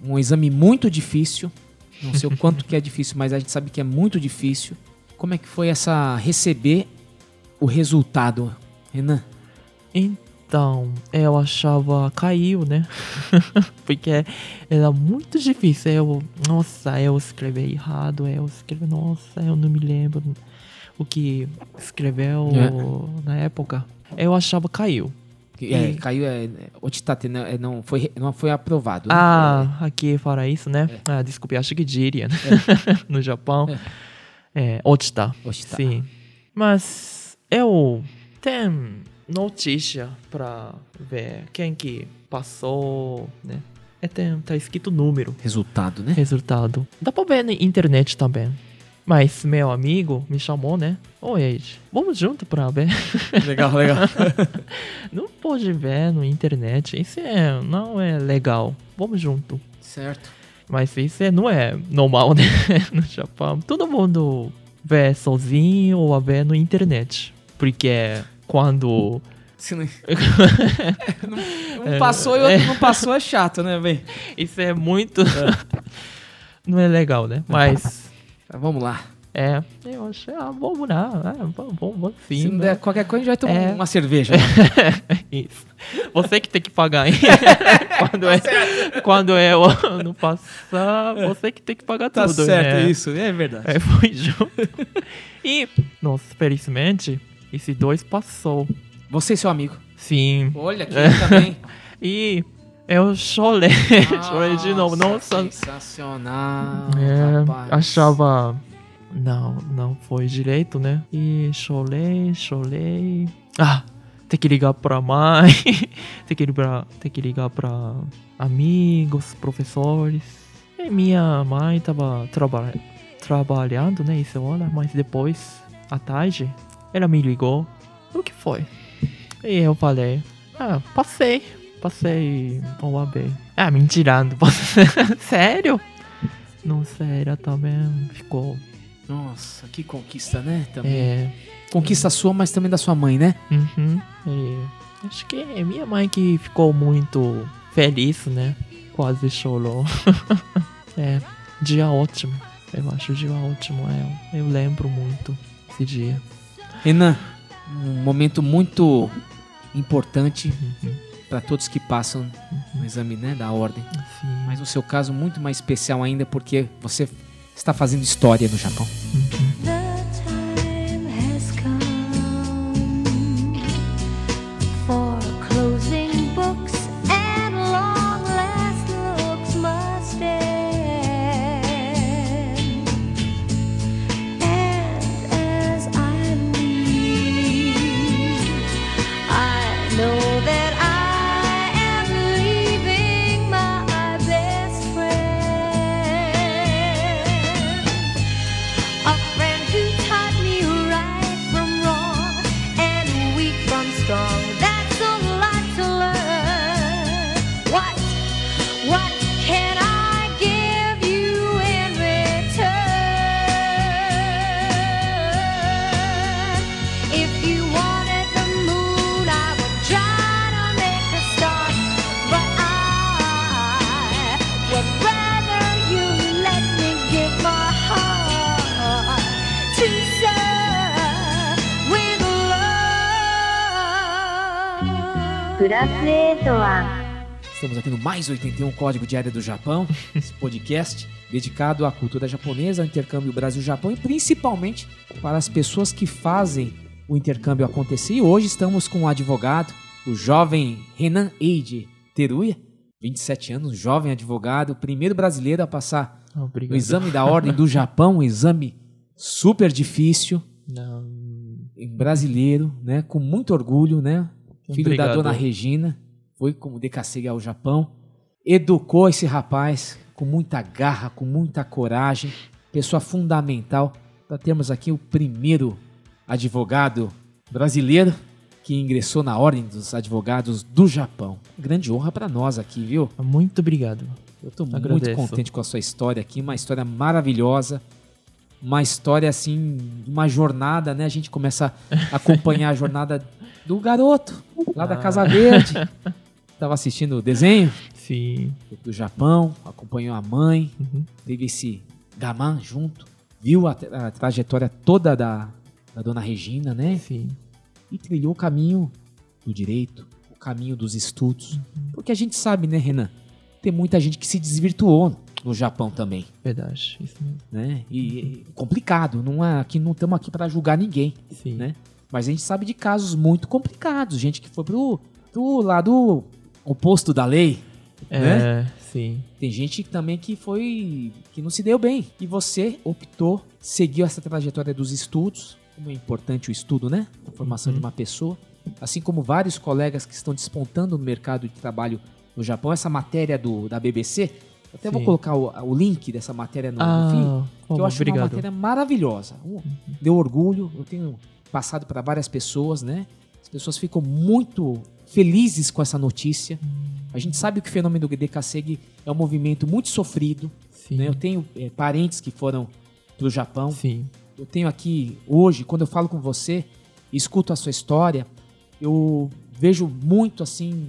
Um exame muito difícil. Não sei o quanto que é difícil, mas a gente sabe que é muito difícil. Como é que foi essa. receber o resultado, Renan? Então, eu achava caiu, né? Porque era muito difícil. Eu, nossa, eu escrevi errado, eu escrevi, nossa, eu não me lembro o que escreveu É. na época. Eu achava caiu. É, E- caiu, é. Otitate, não, é, não, foi, não foi aprovado. né? Ah, aqui fala isso, né? Ah, desculpe, acho que diria, né? no Japão. É, Otita. É, Otita. Sim. Mas eu tenho notícia pra ver quem que passou, né? É, tem, tá escrito número, Resultado, né? resultado. Dá pra ver na internet também. Mas meu amigo me chamou, né? Oi, Ed, vamos junto pra ver. Legal, legal. Não pode ver na internet, isso é, não é legal. Vamos junto. certo. Mas isso é- não é normal, né? No Japão. Todo mundo vê sozinho ou vê na internet. Porque quando. Se não... um passou e o outro não passou é chato, né, bem? Isso é muito. não é legal, né? Mas. Vamos lá. É. Eu achei, ah, vamos lá. Ah, vamos sim. Se não né? der qualquer coisa, a gente vai tomar É. uma cerveja. né? Isso. Você que tem que pagar, hein? quando, é, quando eu não passar, você que tem que pagar tá tudo. certo, né? isso. É verdade. É, foi junto. e, nossa, felizmente, esse dois passou. Você e seu amigo. Sim. Olha aqui É. também. E eu chorei. chorei de novo. Nossa. Sensacional. É, rapaz. achava. Não, não foi direito, né? E chorei, chorei. Ah, tem que ligar pra mãe. tem, que ligar, tem que ligar pra amigos, professores. E minha mãe tava traba trabalhando, né? Essa hora, mas depois, à tarde, ela me ligou. O que foi? E eu falei, ah, passei. Passei o AB. Ah, mentirando. Sério? Não sei, ela também ficou. Nossa, que conquista, né? Também. É. Conquista sua, mas também da sua mãe, né? Uhum. E acho que é minha mãe que ficou muito feliz, né? Quase chorou. é, dia ótimo. Eu acho o dia ótimo. É, eu lembro muito esse dia. Renan, um momento muito importante Uhum. para todos que passam no exame né, da ordem. Sim. Mas no seu caso, muito mais especial ainda porque você está fazendo história no Japão. The クラス A とは Estamos aqui no Mais 81 Código Diário do Japão, esse podcast dedicado à cultura japonesa, ao intercâmbio Brasil-Japão e principalmente para as pessoas que fazem o intercâmbio acontecer. E hoje estamos com um advogado, o jovem Renan Eide Teruya, 27 anos, jovem advogado, primeiro brasileiro a passar Obrigado. o exame da Ordem do Japão, um exame super difícil, Não, em brasileiro, né, com muito orgulho, né, Filho da Obrigado. dona Regina, foi como decacega ao Japão, educou esse rapaz com muita garra, com muita coragem, pessoa fundamental para termos aqui o primeiro advogado brasileiro que ingressou na Ordem dos Advogados do Japão. Grande honra para nós aqui, viu? muito obrigado. Eu tô muito contente com a sua história aqui, uma história maravilhosa, uma história assim, uma jornada, né? A gente começa a acompanhar a jornada do garoto lá da Ah. Casa Verde. Tava assistindo o desenho Sim. do Japão, acompanhou a mãe, Uhum. teve esse gaman junto, viu a, a trajetória toda da, da dona Regina, né? Sim. E trilhou o caminho do direito, o caminho dos estudos. Porque a gente sabe, né, Renan? Tem muita gente que se desvirtuou no Japão também, Verdade. Isso mesmo. né? E, e complicado, não é, aqui não estamos aqui para julgar ninguém, Sim. né? Mas a gente sabe de casos muito complicados, gente que foi pro, pro lado oposto da lei, É, né? sim. Tem gente também que foi que não se deu bem. E você optou, seguiu essa trajetória dos estudos, como é importante o estudo, né? A formação Uhum. de uma pessoa. Assim como vários colegas que estão despontando no mercado de trabalho no Japão, essa matéria do, da BBC, eu até vou Sim. colocar o, o link dessa matéria no, Ah, fim, que eu acho uma obrigado. matéria maravilhosa. Um, Deu orgulho, eu tenho passado para várias pessoas, né? As pessoas ficam muito felizes com essa notícia. A gente sabe que o fenômeno do DKSEG é um movimento muito sofrido. Né? Eu tenho eh, parentes que foram pro Japão. Sim. Eu tenho aqui, hoje, quando eu falo com você, escuto a sua história, eu vejo muito, assim,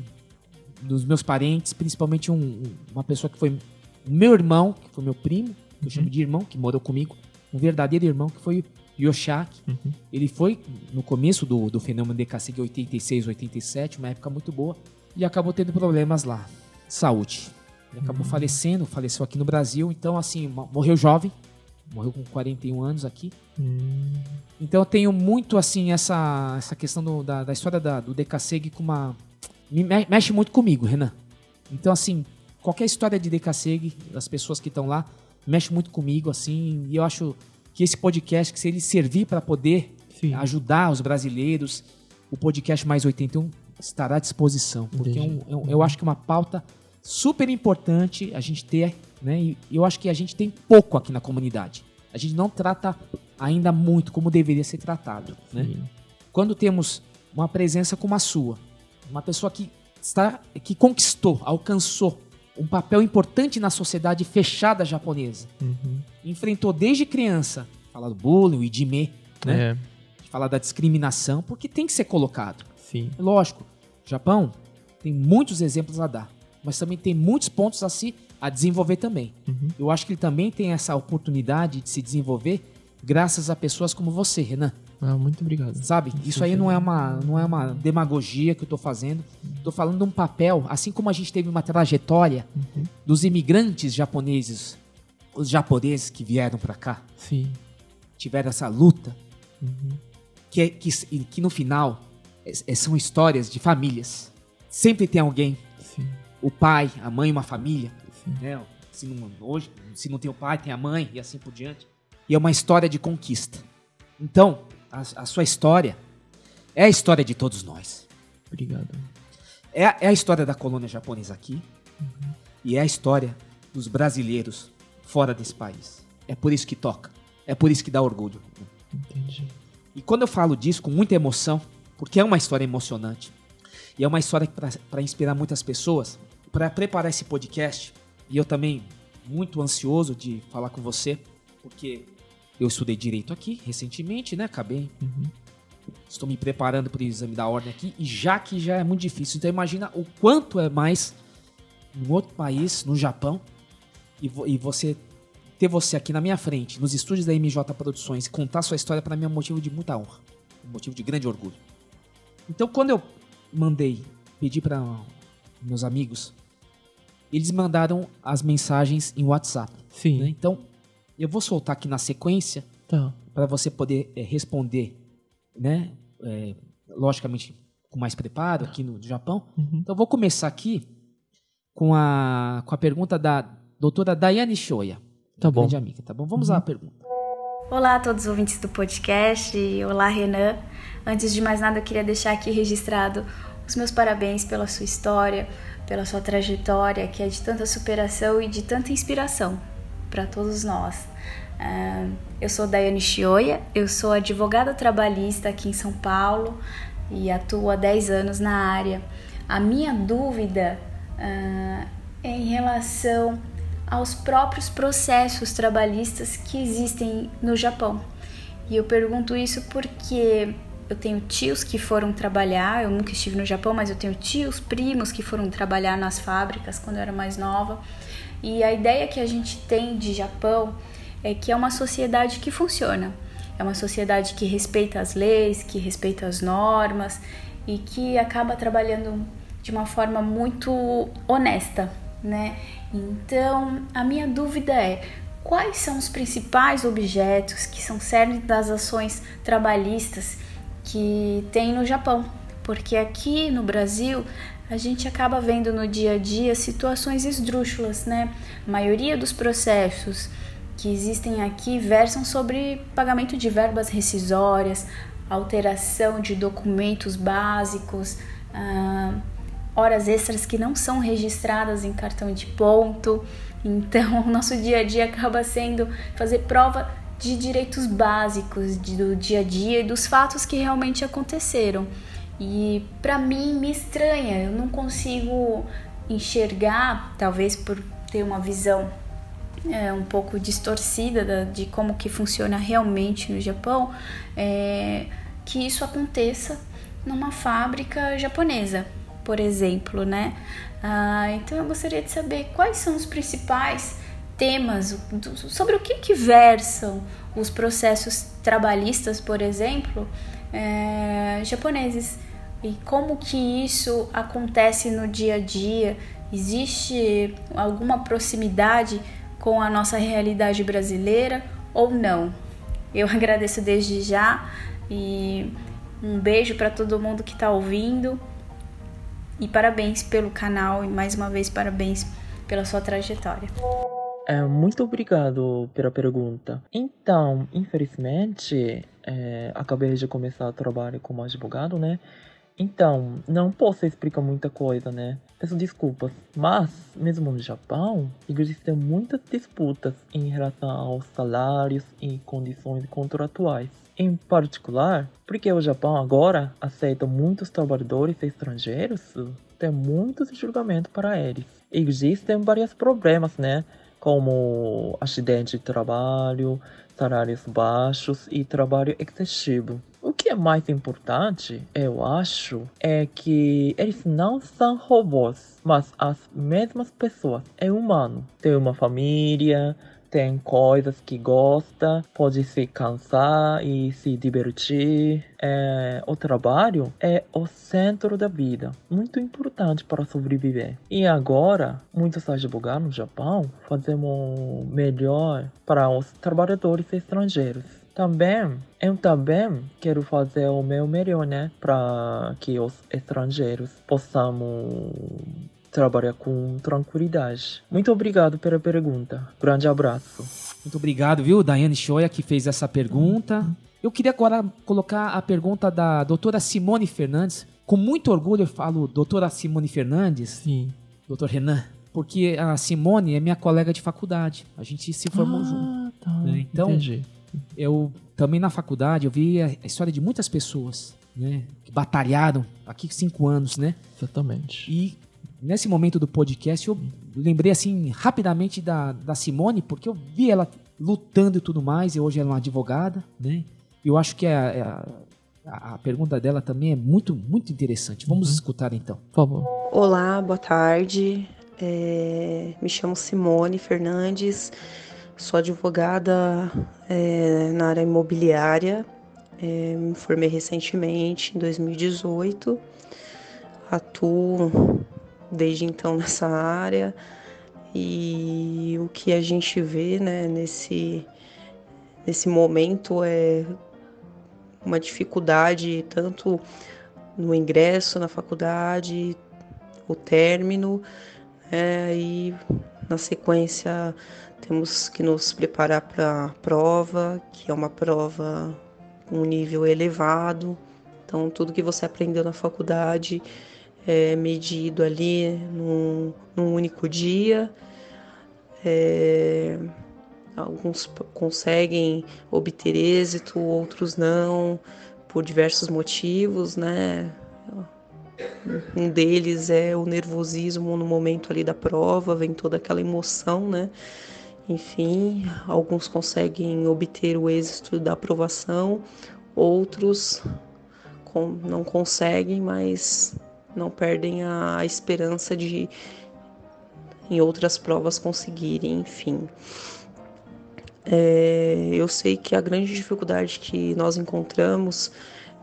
dos meus parentes, principalmente um- um- uma pessoa que foi meu irmão, que foi meu primo, que eu chamo de irmão, que morou comigo, um verdadeiro irmão, que foi o Yoshaki. Uhum. Ele foi no começo do, do fenômeno DKC, 86, 87, uma época muito boa, e acabou tendo problemas lá, de saúde. Ele acabou falecendo, faleceu aqui no Brasil, então, assim, mo- morreu jovem, morreu com 41 anos aqui. Hum, Então eu tenho muito assim essa, essa questão do- da, da história da- do DKSEG com uma. Me me- mexe muito comigo, Renan. Então, assim, qualquer história de DKSEG, das pessoas que estão lá, mexe muito comigo, assim, e eu acho que esse podcast, que se ele servir para poder sim. ajudar os brasileiros, o podcast Mais 81 estará à disposição. Porque é um- é um- eu acho que é uma pauta super importante a gente ter, né? E eu acho que a gente tem pouco aqui na comunidade. A gente não trata ainda muito como deveria ser tratado, né? Sim. Quando temos uma presença como a sua, uma pessoa que está que conquistou, alcançou um papel importante na sociedade fechada japonesa, Uhum. enfrentou desde criança, falar do bullying, o idime, né? É, falar da discriminação, porque tem que ser colocado. sim. Lógico, o Japão tem muitos exemplos a dar, mas também tem muitos pontos a se a desenvolver também. Uhum. Eu acho que ele também tem essa oportunidade de se desenvolver graças a pessoas como você, Renan. Ah, muito obrigado. Sabe? Isso aí não é uma não é uma demagogia que eu tô fazendo. Tô falando de um papel, assim como a gente teve uma trajetória Uhum. dos imigrantes japoneses, os japoneses que vieram para cá, Sim. tiveram essa luta Uhum. que, é- que, que no final é- é- são histórias de famílias. Sempre tem alguém, Sim. o pai, a mãe, uma família. Né? Se não, hoje, se não tem o pai, tem a mãe e assim por diante. E é uma história de conquista. Então, a, a sua história é a história de todos nós. Obrigado. É, a- é a história da colônia japonesa aqui e é a história dos brasileiros fora desse país. É por isso que toca. É por isso que dá orgulho. Entendi. E quando eu falo disso com muita emoção, porque é uma história emocionante, e é uma história para inspirar muitas pessoas, para preparar esse podcast, e eu também muito ansioso de falar com você, porque eu estudei direito aqui recentemente, né? Acabei. Uhum. Estou me preparando para o exame da ordem aqui, e já que já é muito difícil, então imagina o quanto é mais em outro país, no Japão, e, vo- e você ter você aqui na minha frente, nos estúdios da MJ Produções, contar sua história para mim é um motivo de muita honra, um motivo de grande orgulho. Então, quando eu mandei pedi para meus amigos. Eles mandaram as mensagens em WhatsApp. Sim. né? Então, eu vou soltar aqui na sequência Tá. para você poder é, responder, né? É, logicamente com mais preparo aqui no Japão. Uhum. Então, eu vou começar aqui com a, com a pergunta da doutora Daiane Shoya, Tá bom. grande amiga, tá bom? Vamos à pergunta. Olá a todos os ouvintes do podcast. Olá, Renan. Antes de mais nada, eu queria deixar aqui registrado os meus parabéns pela sua história, pela sua trajetória, que é de tanta superação e de tanta inspiração para todos nós. Ah, eu sou Daiane Shioya, eu sou advogada trabalhista aqui em São Paulo e atuo há 10 anos na área. A minha dúvida ah, é em relação aos próprios processos trabalhistas que existem no Japão. E eu pergunto isso porque eu tenho tios que foram trabalhar, eu nunca estive no Japão, mas eu tenho tios, primos que foram trabalhar nas fábricas quando eu era mais nova. E a ideia que a gente tem de Japão é que é uma sociedade que funciona. É uma sociedade que respeita as leis, que respeita as normas e que acaba trabalhando de uma forma muito honesta, né? Então, a minha dúvida é: quais são os principais objetos que são cerne das ações trabalhistas que tem no Japão? Porque aqui no Brasil a gente acaba vendo no dia a dia situações esdrúxulas, né? A maioria dos processos que existem aqui versam sobre pagamento de verbas rescisórias, alteração de documentos básicos, ah, horas extras que não são registradas em cartão de ponto. Então, o nosso dia a dia acaba sendo fazer prova de direitos básicos do dia a dia e dos fatos que realmente aconteceram. E para mim me estranha, eu não consigo enxergar, talvez por ter uma visão é, um pouco distorcida da- de como que funciona realmente no Japão, é, que isso aconteça numa fábrica japonesa, por exemplo, né? Ah, então eu gostaria de saber quais são os principais temas, do- sobre o que, que versam os processos trabalhistas, por exemplo, é, japoneses e como que isso acontece no dia a dia. Existe alguma proximidade com a nossa realidade brasileira ou não? Eu agradeço desde já e um beijo para todo mundo que está ouvindo e parabéns pelo canal e mais uma vez parabéns pela sua trajetória. É, muito obrigado pela pergunta. Então, infelizmente, é, acabei de começar a trabalhar como advogado, né? Então, não posso explicar muita coisa, né? Peço desculpas. Mas, mesmo no Japão, existem muitas disputas em relação aos salários e condições contratuais. Em particular, porque o Japão agora aceita muitos trabalhadores estrangeiros, tem muitos julgamentos para eles. Existem vários problemas, né? Como acidente de trabalho, salários baixos e trabalho excessivo. Que é mais importante, eu acho, é que eles não são robôs, mas as mesmas pessoas, é humano. Tem uma família, tem coisas que gosta, pode se cansar e se divertir. É, o trabalho é o centro da vida, muito importante para sobreviver. E agora, muitos advogados no Japão fazemos melhor para os trabalhadores estrangeiros. Também, eu também quero fazer o meu melhor, né? Para que os estrangeiros possamos trabalhar com tranquilidade. Muito obrigado pela pergunta. Grande abraço. Muito obrigado, viu, Daiane Shoya, que fez essa pergunta. Eu queria agora colocar a pergunta da doutora Simone Fernandes. Com muito orgulho eu falo doutora Simone Fernandes, Sim. doutor Renan, porque a Simone é minha colega de faculdade. A gente se formou junto. Ah, tá. né? Então, Entendi. Eu também na faculdade eu vi a a história de muitas pessoas, né, que batalharam aqui cinco anos, né? Exatamente. E nesse momento do podcast eu lembrei assim rapidamente da, da Simone, porque eu vi ela lutando e tudo mais, e hoje ela é uma advogada, né? Eu acho que a, a, a pergunta dela também é muito, muito interessante. Vamos escutar então. Por favor. Olá, boa tarde. É, me chamo Simone Fernandes, sou advogada é, na área imobiliária. É, me formei recentemente, em 2018. atuo desde então nessa área e o que a gente vê né, nesse, nesse momento é uma dificuldade tanto no ingresso na faculdade, o término, né, e na sequência temos que nos preparar para a prova, que é uma prova com um nível elevado. Então, tudo que você aprendeu na faculdade é medido ali num, num único dia. É, alguns conseguem obter êxito, outros não, por diversos motivos, né? Um deles é o nervosismo no momento ali da prova, vem toda aquela emoção, né? Enfim, alguns conseguem obter o êxito da aprovação, outros não conseguem, mas não perdem a esperança de em outras provas conseguirem, enfim. É, eu sei que a grande dificuldade que nós encontramos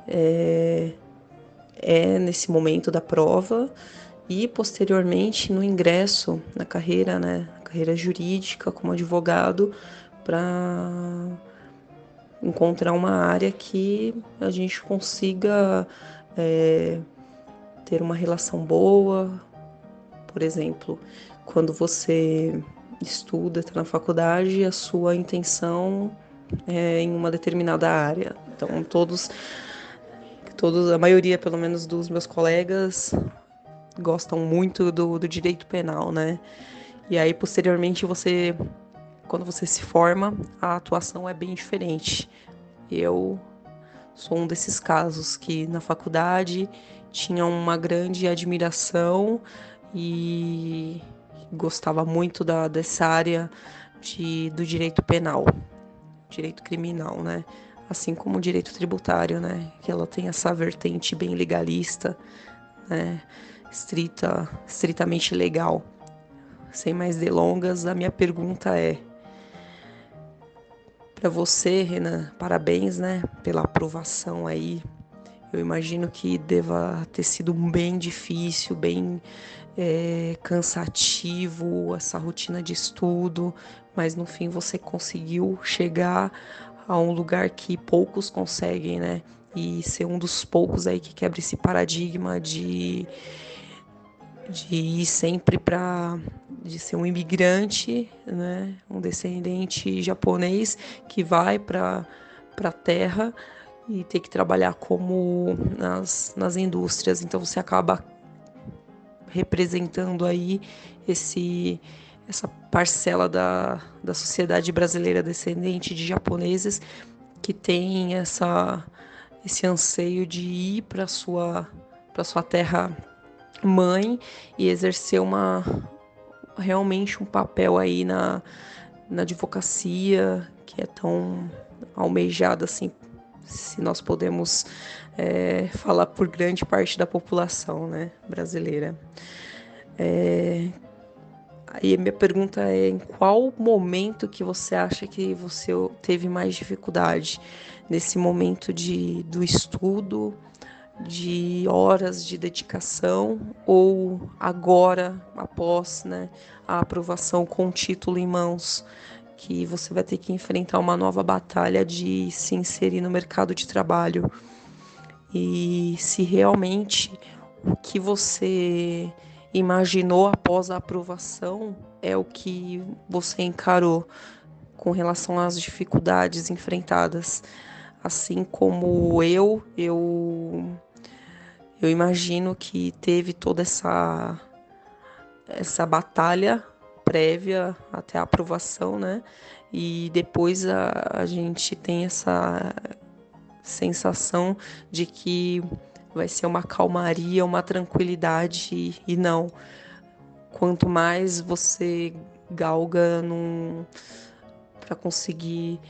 é, é nesse momento da prova e posteriormente no ingresso na carreira, né, carreira jurídica como advogado, para encontrar uma área que a gente consiga é, ter uma relação boa. Por exemplo, quando você estuda, está na faculdade, a sua intenção é em uma determinada área. Então, todos todos, a maioria, pelo menos, dos meus colegas gostam muito do, do direito penal, né? E aí, posteriormente, você, quando você se forma, a atuação é bem diferente. Eu sou um desses casos que na faculdade tinha uma grande admiração e gostava muito da, dessa área de, do direito penal, direito criminal, né? assim como o direito tributário, né? Que ela tem essa vertente bem legalista, né? Estrita, estritamente legal. Sem mais delongas, a minha pergunta é para você, Renan, parabéns, né, pela aprovação aí. Eu imagino que deva ter sido bem difícil, bem é, cansativo essa rotina de estudo, mas no fim você conseguiu chegar a um lugar que poucos conseguem, né? E ser um dos poucos aí que quebra esse paradigma de, de ir sempre para de ser um imigrante, né? Um descendente japonês que vai para para a terra e ter que trabalhar como nas, nas indústrias. Então você acaba representando aí esse essa parcela da, da sociedade brasileira descendente de japoneses que tem essa, esse anseio de ir para sua para sua terra mãe e exercer uma realmente um papel aí na, na advocacia que é tão almejada assim se nós podemos é, falar por grande parte da população né, brasileira. É, Aí minha pergunta é em qual momento que você acha que você teve mais dificuldade nesse momento de do estudo, de horas de dedicação ou agora após, né, a aprovação com o título em mãos, que você vai ter que enfrentar uma nova batalha de se inserir no mercado de trabalho. E se realmente o que você imaginou após a aprovação é o que você encarou com relação às dificuldades enfrentadas. Assim como eu, eu eu imagino que teve toda essa essa batalha prévia até a aprovação, né? E depois a, a gente tem essa sensação de que vai ser uma calmaria, uma tranquilidade e não. Quanto mais você galga para conseguir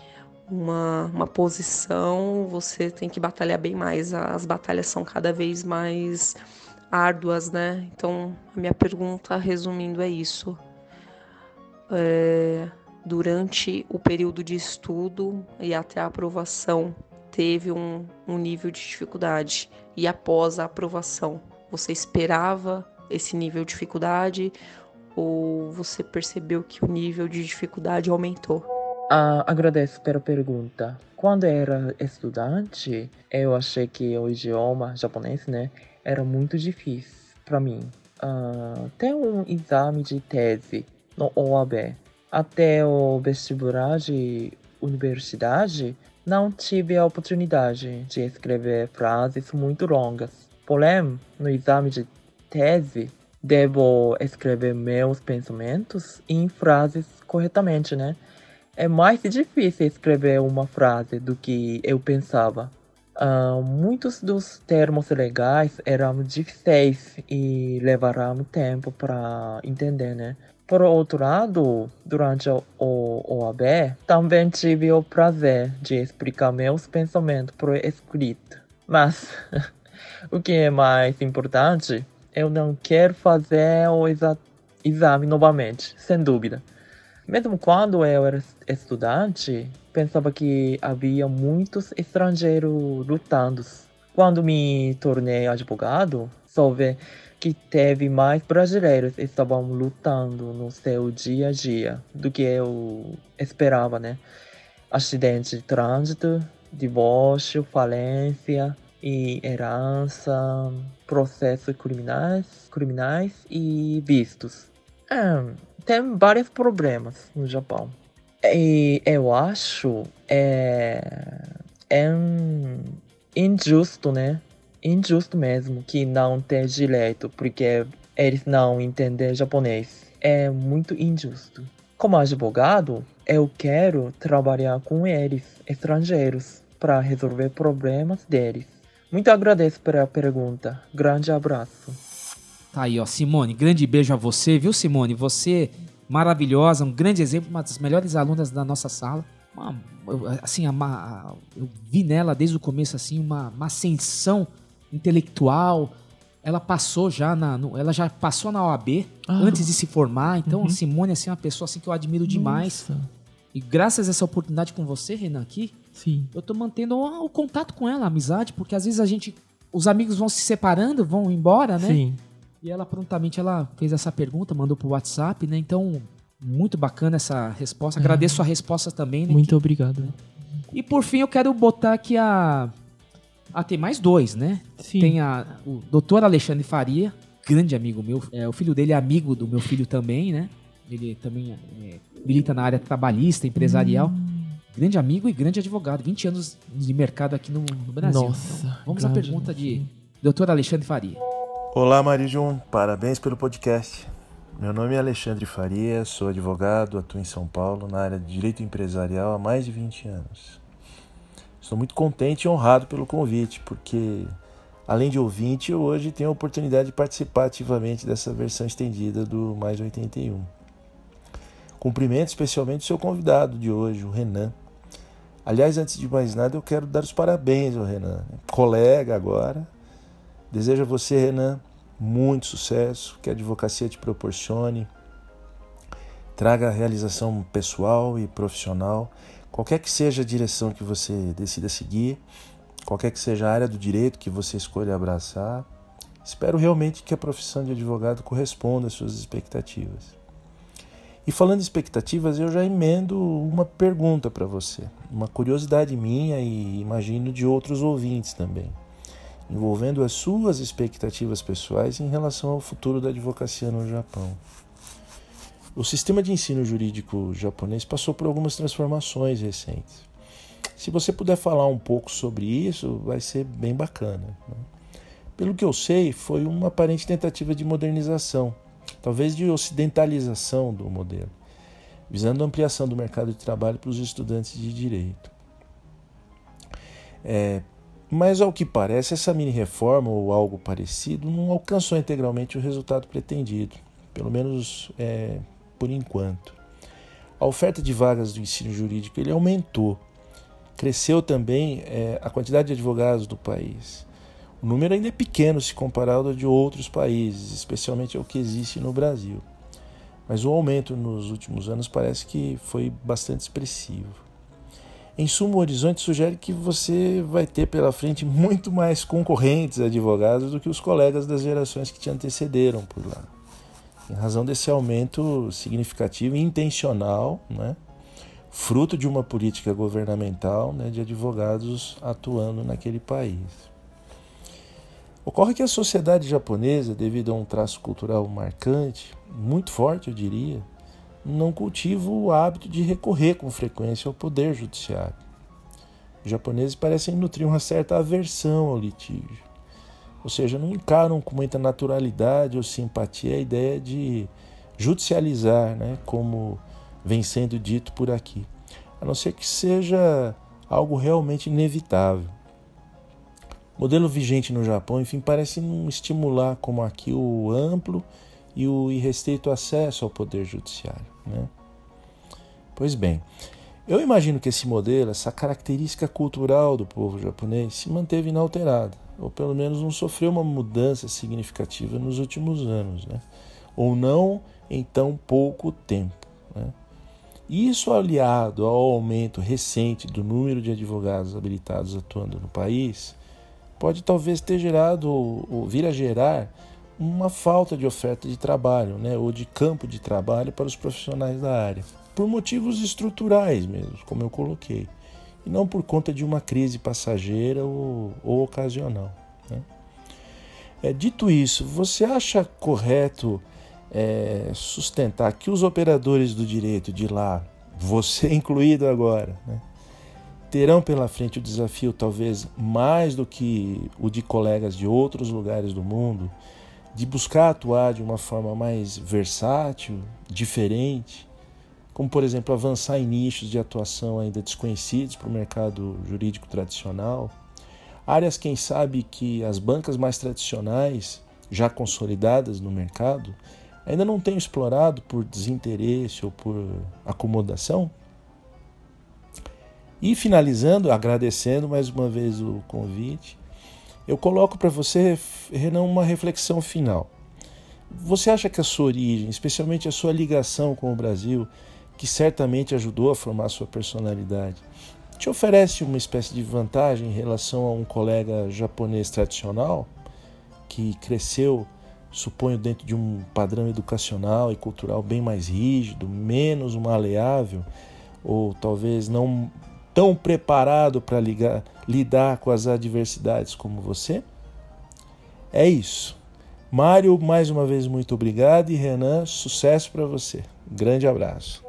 uma, uma posição, você tem que batalhar bem mais. As batalhas são cada vez mais árduas, né? Então, a minha pergunta, resumindo, é isso. É, durante o período de estudo e até a aprovação, teve um, um nível de dificuldade e após a aprovação Você esperava esse nível de dificuldade ou você percebeu que o nível de dificuldade aumentou? Ah, agradeço pela pergunta. Quando era estudante, eu achei que o idioma japonês, né, era muito difícil para mim. Ah, tem um exame de tese no OAB. Até o vestibular de universidade, não tive a oportunidade de escrever frases muito longas. Porém, no exame de tese, devo escrever meus pensamentos em frases corretamente, né? É mais difícil escrever uma frase do que eu pensava. Uh, muitos dos termos legais eram difíceis e levaram tempo para entender, né? Por outro lado, durante o OAB, também tive o prazer de explicar meus pensamentos por escrito. Mas, o que é mais importante, eu não quero fazer o exa exame novamente, sem dúvida. Mesmo quando eu era estudante, pensava que havia muitos estrangeiros lutando. Quando me tornei advogado, soube que teve mais brasileiros que estavam lutando no seu dia a dia do que eu esperava, né? Acidente de trânsito, divórcio, falência e herança, processos criminais, criminais e vistos. É, tem vários problemas no Japão. E eu acho é, é injusto, né? Injusto mesmo que não tem direito porque eles não entendem japonês. É muito injusto. Como advogado, eu quero trabalhar com eles, estrangeiros, para resolver problemas deles. Muito agradeço pela pergunta. Grande abraço. Tá aí, ó, Simone, grande beijo a você, viu, Simone? Você maravilhosa, um grande exemplo, uma das melhores alunas da nossa sala. Uma, assim, uma, eu vi nela desde o começo assim uma, uma ascensão intelectual. Ela passou já na, no, ela já passou na OAB ah, antes de se formar. Então, uhum. Simone assim, é uma pessoa assim que eu admiro demais. Nossa. E graças a essa oportunidade com você, Renan, aqui, Sim. eu tô mantendo o, o contato com ela, a amizade, porque às vezes a gente os amigos vão se separando, vão embora, né? Sim. E ela prontamente ela fez essa pergunta, mandou pro WhatsApp, né? Então, muito bacana essa resposta. É. Agradeço a resposta também, né? Muito que... obrigado. E por fim, eu quero botar aqui a. Ah, tem mais dois, né? Sim. Tem a, o doutor Alexandre Faria, grande amigo meu. É, o filho dele é amigo do meu filho também, né? Ele também é, milita na área trabalhista, empresarial. Hum. Grande amigo e grande advogado. 20 anos de mercado aqui no, no Brasil. Nossa. Então, vamos à pergunta de doutor Alexandre Faria. Olá, Marijum. Parabéns pelo podcast. Meu nome é Alexandre Faria, sou advogado, atuo em São Paulo na área de direito empresarial há mais de 20 anos. Estou muito contente e honrado pelo convite, porque além de ouvinte, eu hoje tenho a oportunidade de participar ativamente dessa versão estendida do Mais 81. Cumprimento especialmente o seu convidado de hoje, o Renan. Aliás, antes de mais nada, eu quero dar os parabéns ao Renan, colega agora, Desejo a você, Renan, muito sucesso, que a advocacia te proporcione, traga realização pessoal e profissional, qualquer que seja a direção que você decida seguir, qualquer que seja a área do direito que você escolha abraçar. Espero realmente que a profissão de advogado corresponda às suas expectativas. E falando em expectativas, eu já emendo uma pergunta para você, uma curiosidade minha e imagino de outros ouvintes também envolvendo as suas expectativas pessoais em relação ao futuro da advocacia no Japão. O sistema de ensino jurídico japonês passou por algumas transformações recentes. Se você puder falar um pouco sobre isso, vai ser bem bacana. Né? Pelo que eu sei, foi uma aparente tentativa de modernização, talvez de ocidentalização do modelo, visando a ampliação do mercado de trabalho para os estudantes de direito. É, mas, ao que parece, essa mini-reforma ou algo parecido não alcançou integralmente o resultado pretendido, pelo menos é, por enquanto. A oferta de vagas do ensino jurídico ele aumentou. Cresceu também é, a quantidade de advogados do país. O número ainda é pequeno se comparado ao de outros países, especialmente ao que existe no Brasil. Mas o aumento nos últimos anos parece que foi bastante expressivo. Em suma, o horizonte sugere que você vai ter pela frente muito mais concorrentes advogados do que os colegas das gerações que te antecederam por lá. Em razão desse aumento significativo e intencional, né, fruto de uma política governamental né, de advogados atuando naquele país. Ocorre que a sociedade japonesa, devido a um traço cultural marcante, muito forte, eu diria, não cultiva o hábito de recorrer com frequência ao poder judiciário. Os japoneses parecem nutrir uma certa aversão ao litígio, ou seja, não encaram com muita naturalidade ou simpatia a ideia de judicializar, né, como vem sendo dito por aqui, a não ser que seja algo realmente inevitável. O modelo vigente no Japão, enfim, parece não estimular como aqui o amplo e o irrestrito acesso ao poder judiciário. Né? Pois bem, eu imagino que esse modelo, essa característica cultural do povo japonês, se manteve inalterada, ou pelo menos não sofreu uma mudança significativa nos últimos anos, né? ou não em tão pouco tempo. Né? Isso aliado ao aumento recente do número de advogados habilitados atuando no país, pode talvez ter gerado ou vir a gerar uma falta de oferta de trabalho, né, ou de campo de trabalho para os profissionais da área, por motivos estruturais mesmo, como eu coloquei, e não por conta de uma crise passageira ou, ou ocasional. Né. É, dito isso, você acha correto é, sustentar que os operadores do direito de lá, você incluído agora, né, terão pela frente o desafio, talvez mais do que o de colegas de outros lugares do mundo, de buscar atuar de uma forma mais versátil, diferente, como por exemplo avançar em nichos de atuação ainda desconhecidos para o mercado jurídico tradicional, áreas quem sabe que as bancas mais tradicionais, já consolidadas no mercado, ainda não têm explorado por desinteresse ou por acomodação. E finalizando, agradecendo mais uma vez o convite, eu coloco para você, Renan, uma reflexão final. Você acha que a sua origem, especialmente a sua ligação com o Brasil, que certamente ajudou a formar a sua personalidade, te oferece uma espécie de vantagem em relação a um colega japonês tradicional que cresceu, suponho, dentro de um padrão educacional e cultural bem mais rígido, menos maleável, ou talvez não tão preparado para lidar com as adversidades como você? É isso. Mário, mais uma vez, muito obrigado e Renan, sucesso para você. grande abraço.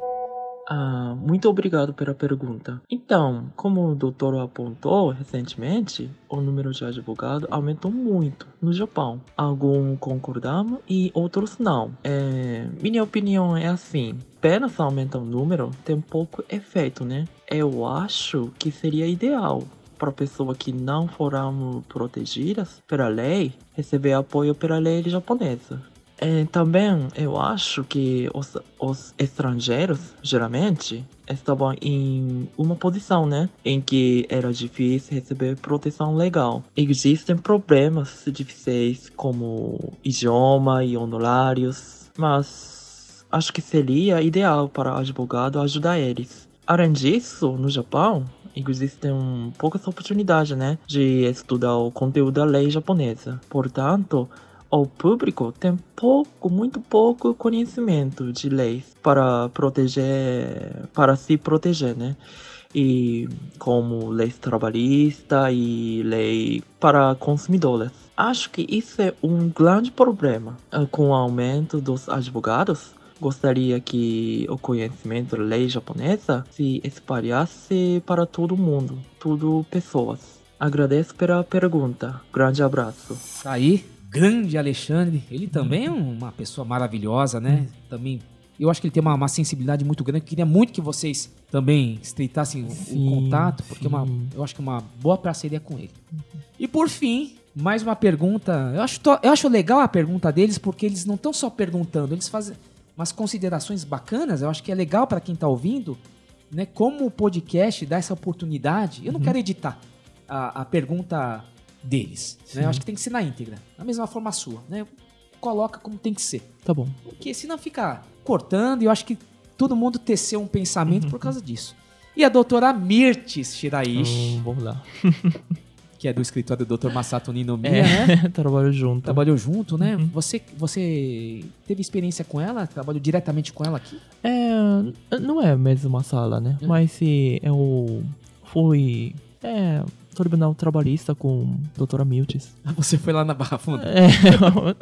Ah, muito obrigado pela pergunta. Então, como o doutor apontou recentemente, o número de advogados aumentou muito no Japão. Alguns concordamos e outros não. É, minha opinião é assim: apenas aumentar o número tem pouco efeito, né? Eu acho que seria ideal para pessoas que não foram protegidas pela lei receber apoio pela lei japonesa. É, também eu acho que os, os estrangeiros, geralmente, estavam em uma posição, né? Em que era difícil receber proteção legal. Existem problemas difíceis como idioma e honorários, mas acho que seria ideal para advogado ajudar eles. Além disso, no Japão, existem poucas oportunidades, né, de estudar o conteúdo da lei japonesa. Portanto, o público tem pouco, muito pouco conhecimento de leis para proteger, para se proteger, né? E como leis trabalhista e lei para consumidores. Acho que isso é um grande problema. Com o aumento dos advogados, gostaria que o conhecimento da lei japonesa se espalhasse para todo mundo, tudo pessoas. Agradeço pela pergunta. Grande abraço. Tá aí, grande Alexandre. Ele também é uma pessoa maravilhosa, né? Também. Eu acho que ele tem uma, uma sensibilidade muito grande. Queria muito que vocês também estreitassem o- o Sim, contato, porque é uma, eu acho que é uma boa parceria com ele. E por fim, mais uma pergunta. Eu acho, eu acho legal a pergunta deles, porque eles não estão só perguntando, eles fazem umas considerações bacanas. Eu acho que é legal para quem tá ouvindo, né? Como o podcast dá essa oportunidade. Eu não quero editar a, a pergunta deles. Né? Eu acho que tem que ser na íntegra. Da mesma forma sua. Né? Coloca como tem que ser. Tá bom. Porque senão fica cortando e eu acho que todo mundo teceu um pensamento por causa disso. E a doutora Mirtes Shiraishi, Hum, vamos lá. que é do escritório do Dr. Masato Ninomiya, É, né? trabalho junto. Trabalhou junto, né? Você, você teve experiência com ela? Trabalhou diretamente com ela aqui? É, não é a mesma sala, né? Mas se eu fui. É, tribunal trabalhista com doutora Miltis. Você foi lá na Barra Funda? É,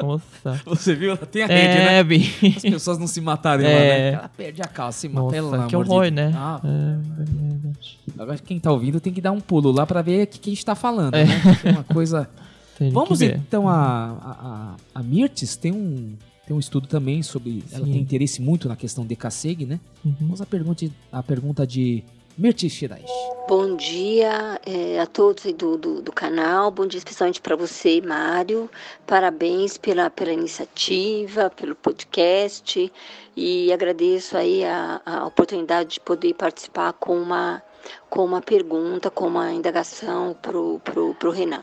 nossa. Você viu? Ela tem a rede, É, né? vi. As pessoas não se matarem lá, É. né? Ela perde a calça e mata, Nossa, pelo que de horror, né? Ah, É, verdade. Agora quem tá ouvindo tem que dar um pulo lá pra ver o que, que a gente tá falando, É. né? É uma coisa... Tem Vamos então a, a, a, Mirtes tem um, tem um estudo também sobre... Ela Sim. tem interesse muito na questão de Kaseg, né? Uhum. Vamos à pergunta, a pergunta de Mirtes Shiraishi. Bom dia eh, a todos do, do, do canal, bom dia especialmente para você, Mário. Parabéns pela, pela iniciativa, pelo podcast e agradeço aí a, a oportunidade de poder participar com uma, com uma pergunta, com uma indagação pro, pro, pro Renan.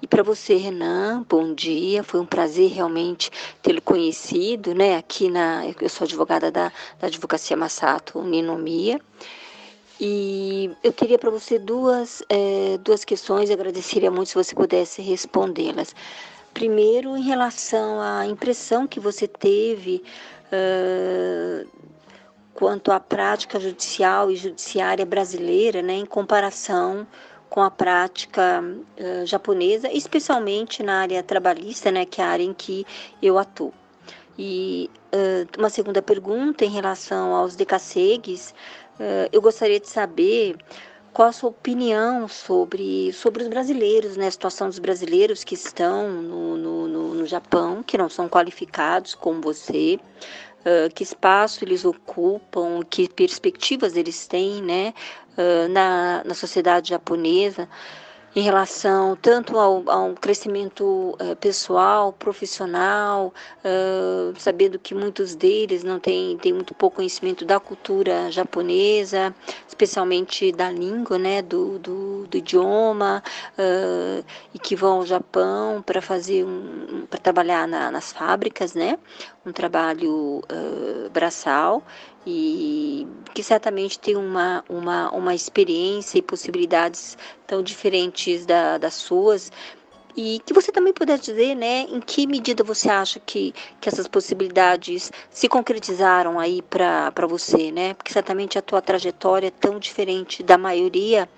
E para você, Renan, bom dia. Foi um prazer realmente tê-lo conhecido, né? Aqui na, eu sou advogada da, da Advocacia Massato Ninomia. E eu teria para você duas, eh, duas questões, agradeceria muito se você pudesse respondê-las. Primeiro, em relação à impressão que você teve eh, quanto à prática judicial e judiciária brasileira, né, em comparação com a prática eh, japonesa, especialmente na área trabalhista, né, que é a área em que eu atuo. E eh, uma segunda pergunta em relação aos decassegues, eu gostaria de saber qual a sua opinião sobre, sobre os brasileiros, né? A situação dos brasileiros que estão no, no, no, no Japão, que não são qualificados como você, eh, que espaço eles ocupam, que perspectivas eles têm, né? eh, na, na sociedade japonesa em relação tanto ao, crescimento eh, pessoal, profissional, eh, sabendo que muitos deles não têm, muito pouco conhecimento da cultura japonesa, especialmente da língua, né, do, do, do idioma, eh, e que vão ao Japão para fazer um, para trabalhar na, nas fábricas, né, um trabalho braçal e que certamente tem uma, uma, uma experiência e possibilidades tão diferentes da, das suas e que você também pudesse dizer, né, em que medida você acha que, que essas possibilidades se concretizaram aí para você, né? Porque certamente a tua trajetória é tão diferente da maioria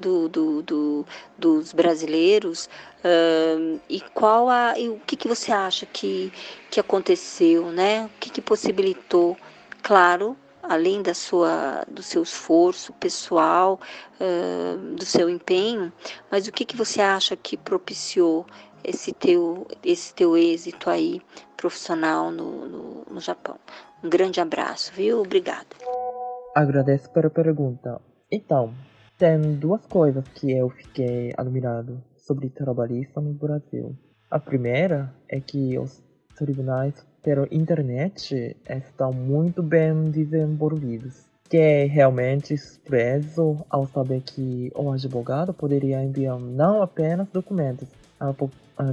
do, do, do- dos brasileiros. ahn, e qual a, e o que, que você acha que, que aconteceu, né? O que, que possibilitou, claro, além da sua, do seu esforço pessoal, ah, do seu empenho, mas o que, que você acha que propiciou esse teu, esse teu êxito aí profissional no, no, no Japão? Um grande abraço, viu? Obrigada. Agradeço pela pergunta. Então, tem duas coisas que eu fiquei admirado sobre trabalhista no Brasil. A primeira é que os tribunais pela internet estão muito bem desenvolvidos. Que é realmente expresso ao saber que o advogado poderia enviar não apenas documentos,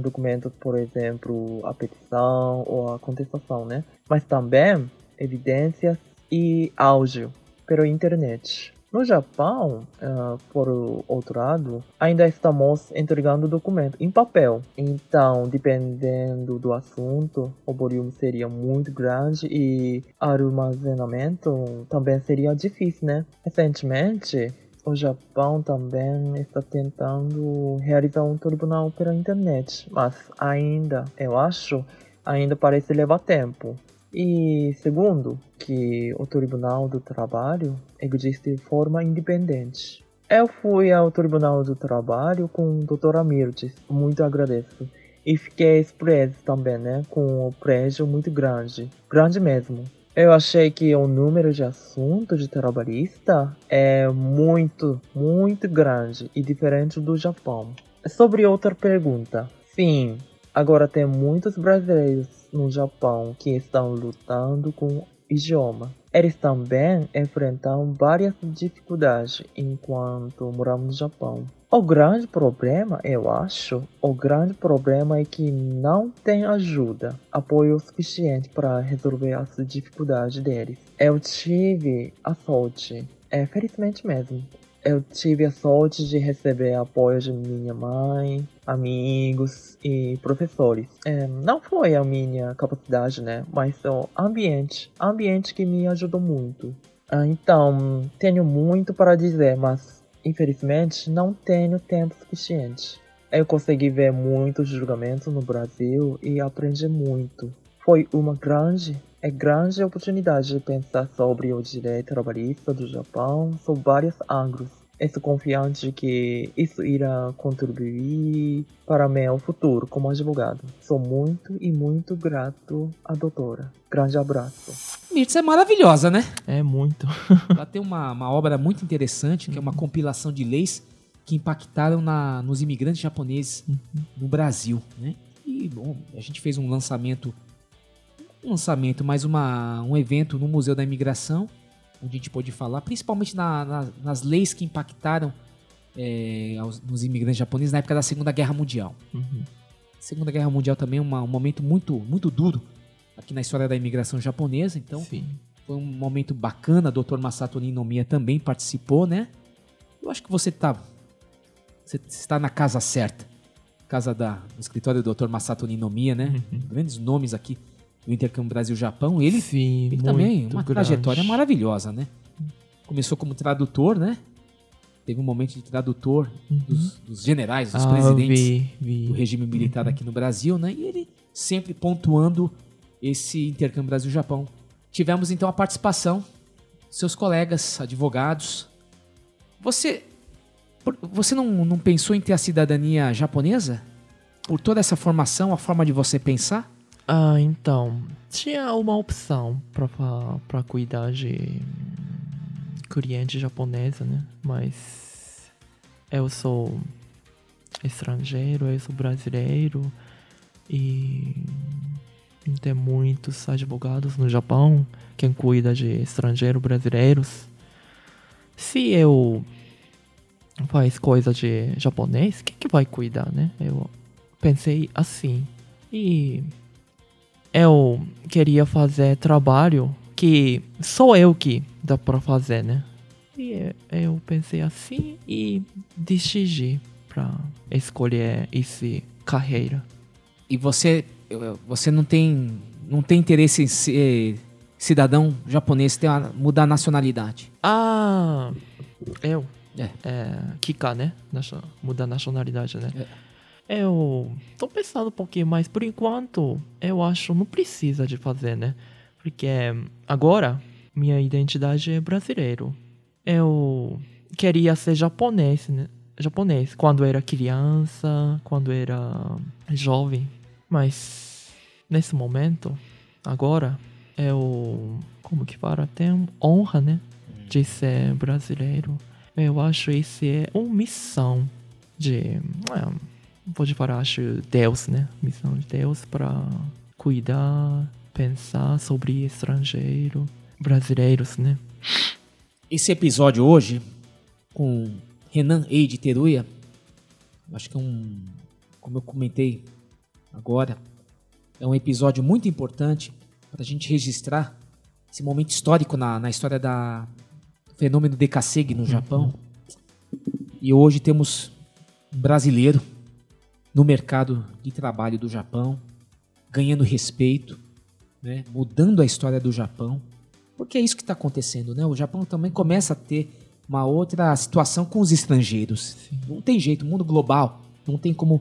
documentos, por exemplo, a petição ou a contestação, né? Mas também evidências e áudio pela internet. No Japão, ah, por outro lado, ainda estamos entregando documento em papel. Então, dependendo do assunto, o volume seria muito grande e armazenamento também seria difícil, né? Recentemente, o Japão também está tentando realizar um tribunal pela internet, mas ainda, eu acho, ainda parece levar tempo. E segundo, que o Tribunal do Trabalho existe de forma independente. Eu fui ao Tribunal do Trabalho com a doutora Mirtes, muito agradeço. E fiquei surpreso também, né, com o prédio muito grande, grande mesmo. Eu achei que o número de assuntos de trabalhista é muito, muito grande e diferente do Japão. Sobre outra pergunta, sim, agora tem muitos brasileiros no Japão que estão lutando com o idioma. Eles também enfrentam várias dificuldades enquanto moram no Japão. O grande problema, eu acho, o grande problema é que não tem ajuda, apoio suficiente para resolver as dificuldades deles. Eu tive a sorte É, felizmente mesmo. Eu tive a sorte de receber apoio de minha mãe, amigos e professores. É, não foi a minha capacidade, né? Mas o ambiente. Ambiente que me ajudou muito. Ah, então, tenho muito para dizer, mas infelizmente não tenho tempo suficiente. Eu consegui ver muitos julgamentos no Brasil e aprendi muito. Foi uma grande, é grande oportunidade de pensar sobre o direito trabalhista do Japão sob vários ângulos. Estou confiante que isso irá contribuir para meu futuro como advogado. Sou muito e muito grato à doutora. Grande abraço. Mirtz é maravilhosa, né? É muito. Ela tem uma, uma obra muito interessante, que é uma compilação de leis que impactaram na, nos imigrantes japoneses no Brasil, né? E, bom, a gente fez um lançamento, lançamento, mais uma, um evento no Museu da Imigração, onde a gente pôde falar, principalmente na- na- nas leis que impactaram é, aos- nos imigrantes japoneses na época da Segunda Guerra Mundial. Uhum. Segunda Guerra Mundial também é um momento muito, muito duro aqui na história da imigração japonesa, então foi um momento bacana. O Dr. Masato Ninomiya também participou, né? Eu acho que você tá você está na casa certa. Casa da no escritório do Dr. Masato Ninomiya, né? Grandes nomes aqui do intercâmbio Brasil-Japão. Ele, Sim, ele também uma grande. trajetória maravilhosa, né? Começou como tradutor, né? Teve um momento de tradutor dos, dos generais, dos Ah, presidentes vi, vi. do regime militar aqui no Brasil, né? E ele sempre pontuando esse intercâmbio Brasil-Japão. Tivemos então a participação seus colegas, advogados. Você, você não, não pensou em ter a cidadania japonesa? Por toda essa formação, a forma de você pensar? Ah, então. Tinha uma opção pra cuidar de cliente japonesa, né? Mas eu sou estrangeiro, eu sou brasileiro e não tem muitos advogados no Japão quem cuida de estrangeiros brasileiros. Se eu faz coisa de japonês, quem que vai cuidar, né? Eu pensei assim. E eu queria fazer trabalho que só eu que dá pra fazer, né? E eu pensei assim e decidi pra escolher esse carreira. E você, você não tem, não tem interesse em ser cidadão japonês, ter uma- mudar a nacionalidade? Ah, eu? É. Kika, né? Mudar a nacionalidade, né? Eu tô pensando um pouquinho, mas por enquanto eu acho não precisa de fazer, né? Porque agora minha identidade é brasileiro. Eu queria ser japonês, né? Japonês quando era criança, quando era jovem, mas nesse momento, agora eu como que fala, tenho honra, né, de ser brasileiro. Eu acho isso é uma missão de, é, pode falar, acho Deus, né? Missão de Deus para cuidar, pensar sobre estrangeiro, brasileiros, né? Esse episódio hoje, com Renan Eide Teruya, acho que é um, como eu comentei agora, é um episódio muito importante para a gente registrar esse momento histórico na, na história da do fenômeno Dekasegi no Japão. E hoje temos um brasileiro no mercado de trabalho do Japão, ganhando respeito, né, mudando a história do Japão. Porque é isso que está acontecendo, né? O Japão também começa a ter uma outra situação com os estrangeiros. Não tem jeito, mundo global, não tem como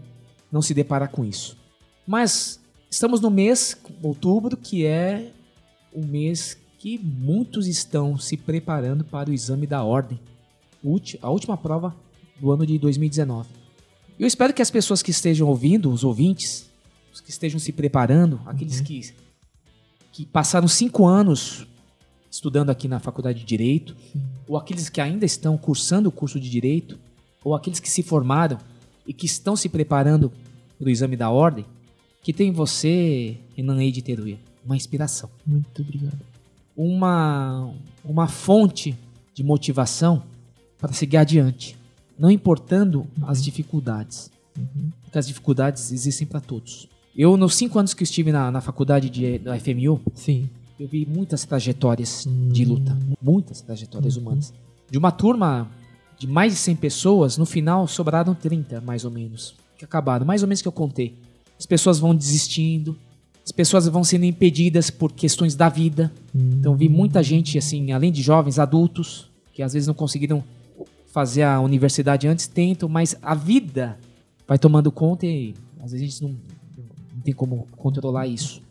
não se deparar com isso. Mas estamos no mês, outubro, que é o mês que muitos estão se preparando para o exame da ordem, a última prova do ano de 2019. Eu espero que as pessoas que estejam ouvindo, os ouvintes, os que estejam se preparando, aqueles que, que passaram cinco anos estudando aqui na faculdade de Direito, ou aqueles que ainda estão cursando o curso de Direito, ou aqueles que se formaram e que estão se preparando para o exame da ordem, que tem em você, Renan Eide Teruya, uma inspiração. Muito obrigado. Uma, uma fonte de motivação para seguir adiante, não importando as dificuldades. Porque as dificuldades existem para todos. Eu, nos cinco anos que estive na, na faculdade de, da FMU, Sim. eu vi muitas trajetórias de luta, muitas trajetórias humanas. De uma turma de mais de 100 pessoas, no final sobraram 30, mais ou menos, que acabaram, mais ou menos que eu contei. As pessoas vão desistindo, as pessoas vão sendo impedidas por questões da vida. Então vi muita gente assim, além de jovens, adultos, que às vezes não conseguiram fazer a universidade antes, tentam, mas a vida vai tomando conta e às vezes a gente não, não tem como controlar isso.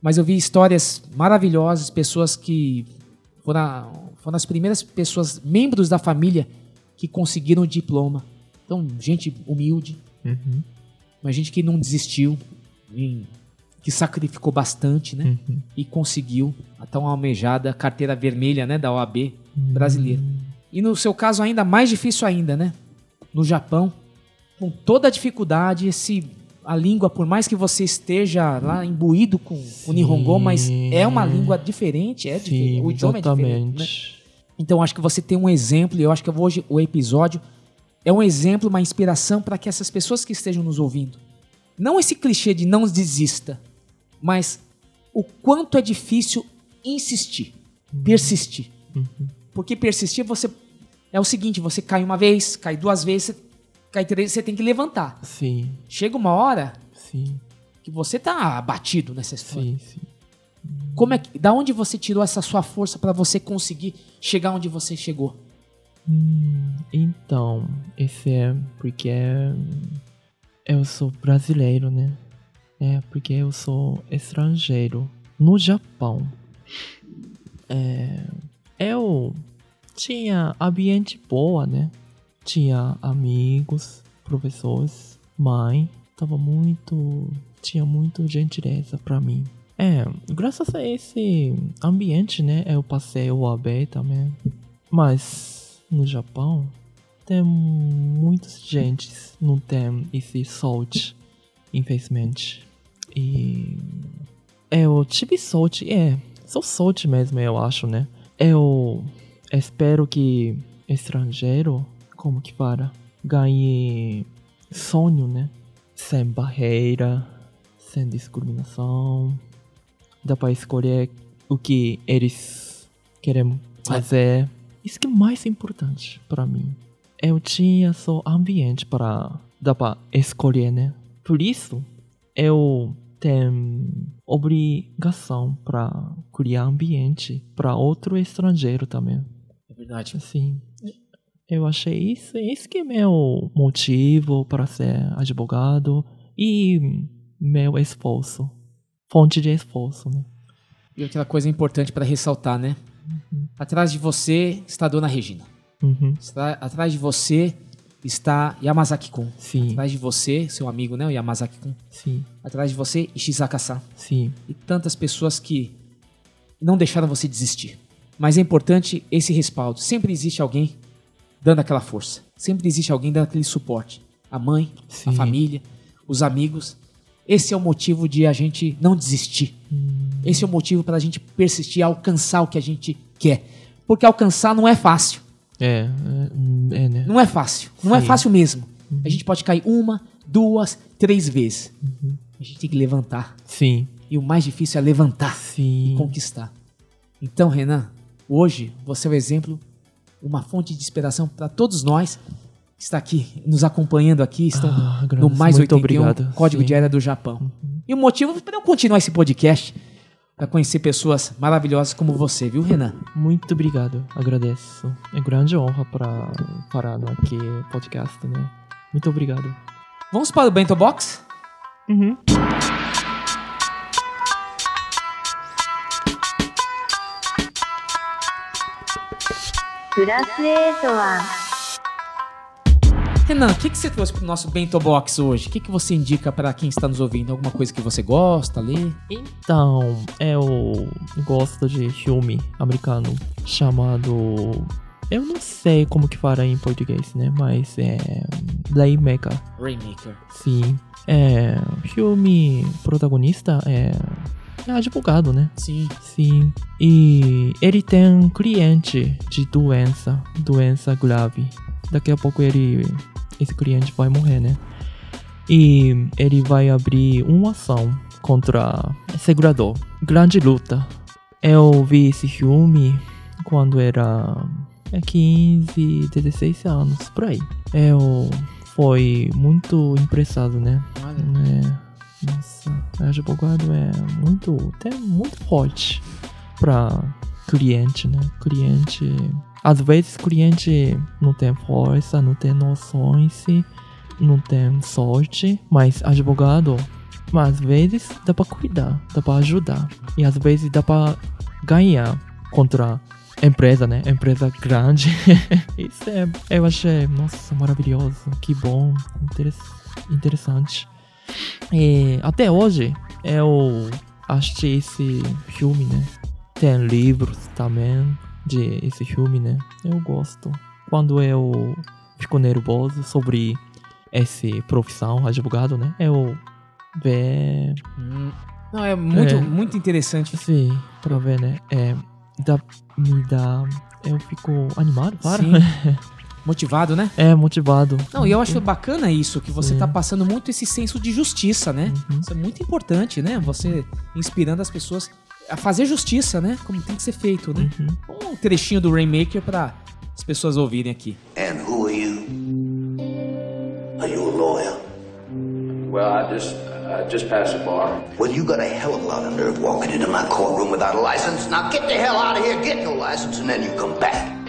Mas eu vi histórias maravilhosas, pessoas que foram, foram as primeiras pessoas, membros da família, que conseguiram o diploma. Então, gente humilde, Uhum. mas gente que não desistiu, que sacrificou bastante, né? Uhum. E conseguiu a tão almejada carteira vermelha, né, da OAB brasileira. E no seu caso ainda mais difícil ainda, né? No Japão, com toda a dificuldade, esse a língua, por mais que você esteja lá imbuído com o Nihongo, mas é uma língua diferente, é diferente. Sim, O idioma é diferente. né? exatamente. Então acho que você tem um exemplo, e eu acho que hoje o episódio é um exemplo, uma inspiração para que essas pessoas que estejam nos ouvindo, não esse clichê de não desista, mas o quanto é difícil insistir, persistir. Porque persistir você é o seguinte, você cai uma vez, cai duas vezes, cai três, você tem que levantar. Sim, Chega uma hora sim, que você tá abatido nessa história. sim, sim. Como é que, da onde você tirou essa sua força para você conseguir chegar onde você chegou? Hum, então, esse é porque eu sou brasileiro, né? É porque eu sou estrangeiro no Japão. É, eu tinha ambiente boa, né? Tinha amigos, professores, mãe, tava muito, tinha muito gentileza pra mim. É, graças a esse ambiente, né? Eu passei o AB também. Mas no Japão tem muitas gentes não tem esse sorte, infelizmente. E eu tive sorte, é, sou sorte mesmo, eu acho, né? Eu espero que estrangeiro, como que fala, ganhe sonho, né? Sem barreira, sem discriminação. Dá pra escolher o que eles querem fazer. Isso que é mais importante para mim. Eu tinha só ambiente para dá pra escolher, né? Por isso, eu tenho obrigação para criar ambiente para outro estrangeiro também. Verdade. Assim, eu achei isso, esse que é meu motivo para ser advogado e meu esforço, fonte de esforço, né? E outra coisa importante para ressaltar, né? Atrás de você está a Dona Regina. Uhum. Está- atrás de você está Yamazaki-kun. Sim, Atrás de você, seu amigo, né? O Yamazaki-kun. sim, Atrás de você, Ishizaka-san. sim, E tantas pessoas que não deixaram você desistir. Mas é importante esse respaldo. Sempre existe alguém dando aquela força. Sempre existe alguém dando aquele suporte. A mãe, a Sim. família, os amigos. Esse é o motivo de a gente não desistir. Esse é o motivo para a gente persistir e alcançar o que a gente quer. Porque alcançar não é fácil. é, é, é né? Não é fácil. Não é Sim. fácil mesmo. A gente pode cair uma, duas, três vezes. A gente tem que levantar. Sim, E o mais difícil é levantar sim, e conquistar. Então, Renan, hoje você é o exemplo, uma fonte de inspiração para todos nós que está aqui nos acompanhando aqui, estão Ah, no mais Muito 81 obrigado. Código Sim. de Área do Japão. E o motivo para eu continuar esse podcast para conhecer pessoas maravilhosas como você, viu, Renan? Muito obrigado, agradeço. É grande honra para parar no aqui podcast, né? Muito obrigado. Vamos para o Bento Box? Uhum. Renan, o que, que você trouxe para o nosso Bento Box hoje? O que, que você indica para quem está nos ouvindo? Alguma coisa que você gosta, lê? Então, eu gosto de filme americano chamado. Eu não sei como que fala em português, né? Mas é. Playmaker. Rainmaker. Sim. É. Filme protagonista é. É advogado, né? Sim. Sim. E ele tem um cliente de doença, doença grave. Daqui a pouco ele, esse cliente vai morrer, né? E ele vai abrir uma ação contra segurador. Grande luta. Eu vi esse filme quando era é 15, 16 anos, por aí. Eu fui muito impressado, né? É, nossa, advogado é muito, até muito forte para cliente, né? Cliente, às vezes cliente não tem força, não tem noções, não tem sorte, mas advogado, mas às vezes dá para cuidar, dá para ajudar e às vezes dá para ganhar contra empresa, né? Empresa grande. Isso é, eu achei, nossa, maravilhoso, que bom, interess- interessante. E até hoje eu assisti esse filme, né? Tem livros também de esse filme, né? Eu gosto. Quando eu fico nervoso sobre esse profissão, advogado, né? Eu ver. Hum, Não, é muito, É. muito interessante. Sim, pra ver, né? É, dá, me dá. Eu fico animado, para. Sim. Motivado, né? É, motivado. Não, e eu acho bacana isso, que você Sim. tá passando muito esse senso de justiça, né? Isso é muito importante, né? Você inspirando as pessoas a fazer justiça, né? Como tem que ser feito, né? Um trechinho do Rainmaker pra as pessoas ouvirem aqui. And who are you? Are you a lawyer? Well, I just, I just passed the bar. Well, you got a hell of a lot of nerve walking into my courtroom without a license. Now get the hell out of here, get your license, and then you come back.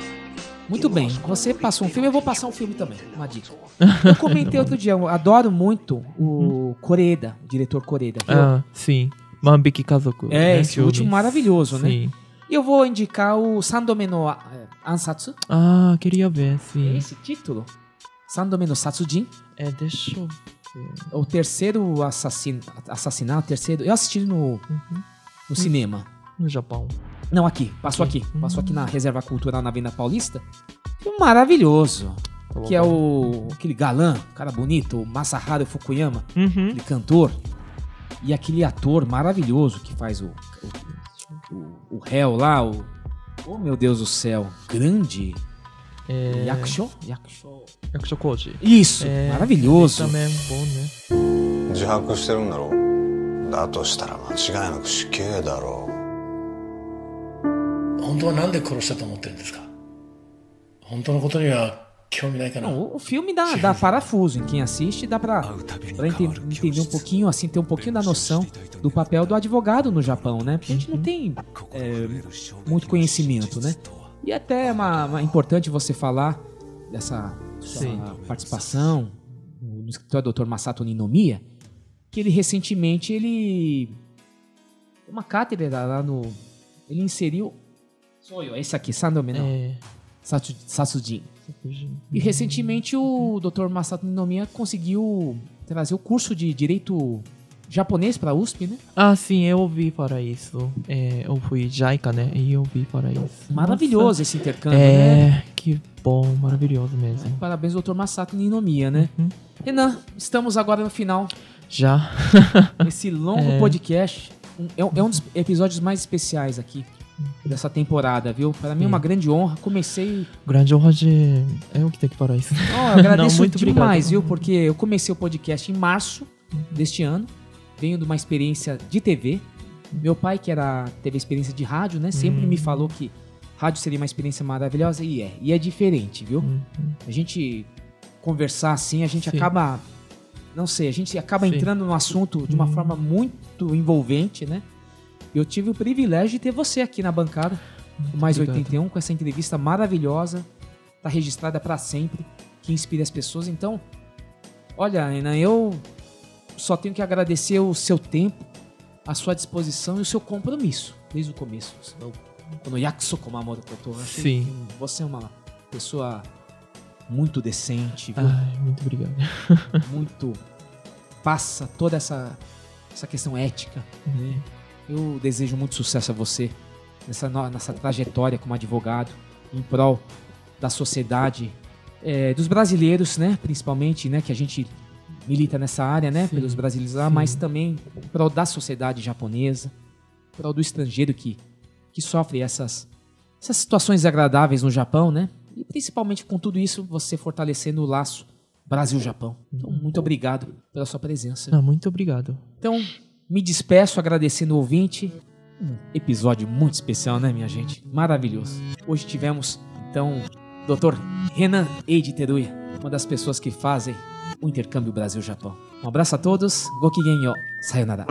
Muito bem, você passou um filme, eu vou passar um filme também, uma dica. Eu comentei outro dia, eu adoro muito o Koreda, o diretor Koreda. viu? Ah, sim. Manbiki Kazoku. É, né, esse filme. último maravilhoso, né? Sim. E eu vou indicar o Sandome no eh, Ansatsu. Ah, queria ver, sim. Esse título? Sandome no Satsujin. É, deixa eu ver. O terceiro assassin... assassinato, terceiro... Eu assisti no, no cinema. No Japão. Não, aqui. Passou aqui. Passou aqui na Reserva Cultural na Avenida Paulista. Filme maravilhoso. Que é o... Aquele galã, cara bonito, o Masaharu Fukuyama. Uhum. Aquele cantor. E aquele ator maravilhoso que faz o... O, o, o réu lá, o... Oh, meu Deus do céu. Grande... É... Yakusho? Yakusho. Yakusho Koji. Isso, É, maravilhoso. esse também é bom, né? 自白してるんだろうだとしたら間違いなく死刑だろ 本当はなんで殺したと思ってるんですか本当のことには興味ないかな Não, o filme dá, dá parafuso em quem assiste, dá pra, pra ente- entender um pouquinho, assim, ter um pouquinho da noção do papel do advogado no Japão, né? Porque a gente não tem é, muito conhecimento, né? E até é uma, uma- importante você falar dessa sua Sim. participação no escritório do Dr. Masato Ninomiya, que ele recentemente, ele... Uma cátedra lá no... Ele inseriu... Sou eu, esse aqui, Sandome, não. É. Satsu- Satsujin. E recentemente o Dr. Masato Ninomiya conseguiu trazer o curso de direito japonês para a USP, né? Ah, sim, eu ouvi para isso. É, eu fui JICA, né? E eu ouvi para isso. Maravilhoso Nossa. esse intercâmbio, é, né? que bom, maravilhoso mesmo. Parabéns, Dr. Masato Ninomiya, né? Renan, estamos agora no final Já. desse longo É. podcast. Um- é, é um dos episódios mais especiais aqui dessa temporada, viu? Para mim é uma grande honra. Comecei Grande honra de. Eu que tenho que parar isso. Ó, eu agradeço Não, muito demais, obrigado. viu? Porque eu comecei o podcast em março deste ano. Venho de uma experiência de TV. Meu pai, que era teve experiência de rádio, né? Sempre Hum. me falou que rádio seria uma experiência maravilhosa. E é. E é diferente, viu? A gente conversar assim, a gente Sim. acaba. Não sei, a gente acaba Sim. entrando no assunto de uma forma muito envolvente, né? Eu tive o privilégio de ter você aqui na bancada, o Mais obrigado. 81, com essa entrevista maravilhosa. Tá registrada para sempre, que inspira as pessoas. Então, olha, Renan, eu só tenho que agradecer o seu tempo, a sua disposição e o seu compromisso desde o começo. Eu- Quando Yakusoku Mamoru Koto, eu achei Sim. que você é uma pessoa muito decente, viu? Ai, muito obrigado. muito passa toda essa essa questão ética. né? Eu desejo muito sucesso a você nessa, nessa trajetória como advogado em prol da sociedade, é, dos brasileiros, né, principalmente, né, que a gente milita nessa área, né, Sim, pelos brasileiros, lá, mas também em prol da sociedade japonesa, em prol do estrangeiro que que sofre essas essas situações agradáveis no Japão, né? E principalmente com tudo isso, você fortalecendo o laço Brasil-Japão. Então, muito obrigado pela sua presença. Ah, muito obrigado. Então, me despeço agradecendo o ouvinte. Um episódio muito especial, né, minha gente? Maravilhoso. Hoje tivemos Então, doutor Renan Eide Teruya, uma das pessoas que fazem o intercâmbio Brasil-Japão. Um abraço a todos, Gokigenyo, sayonara.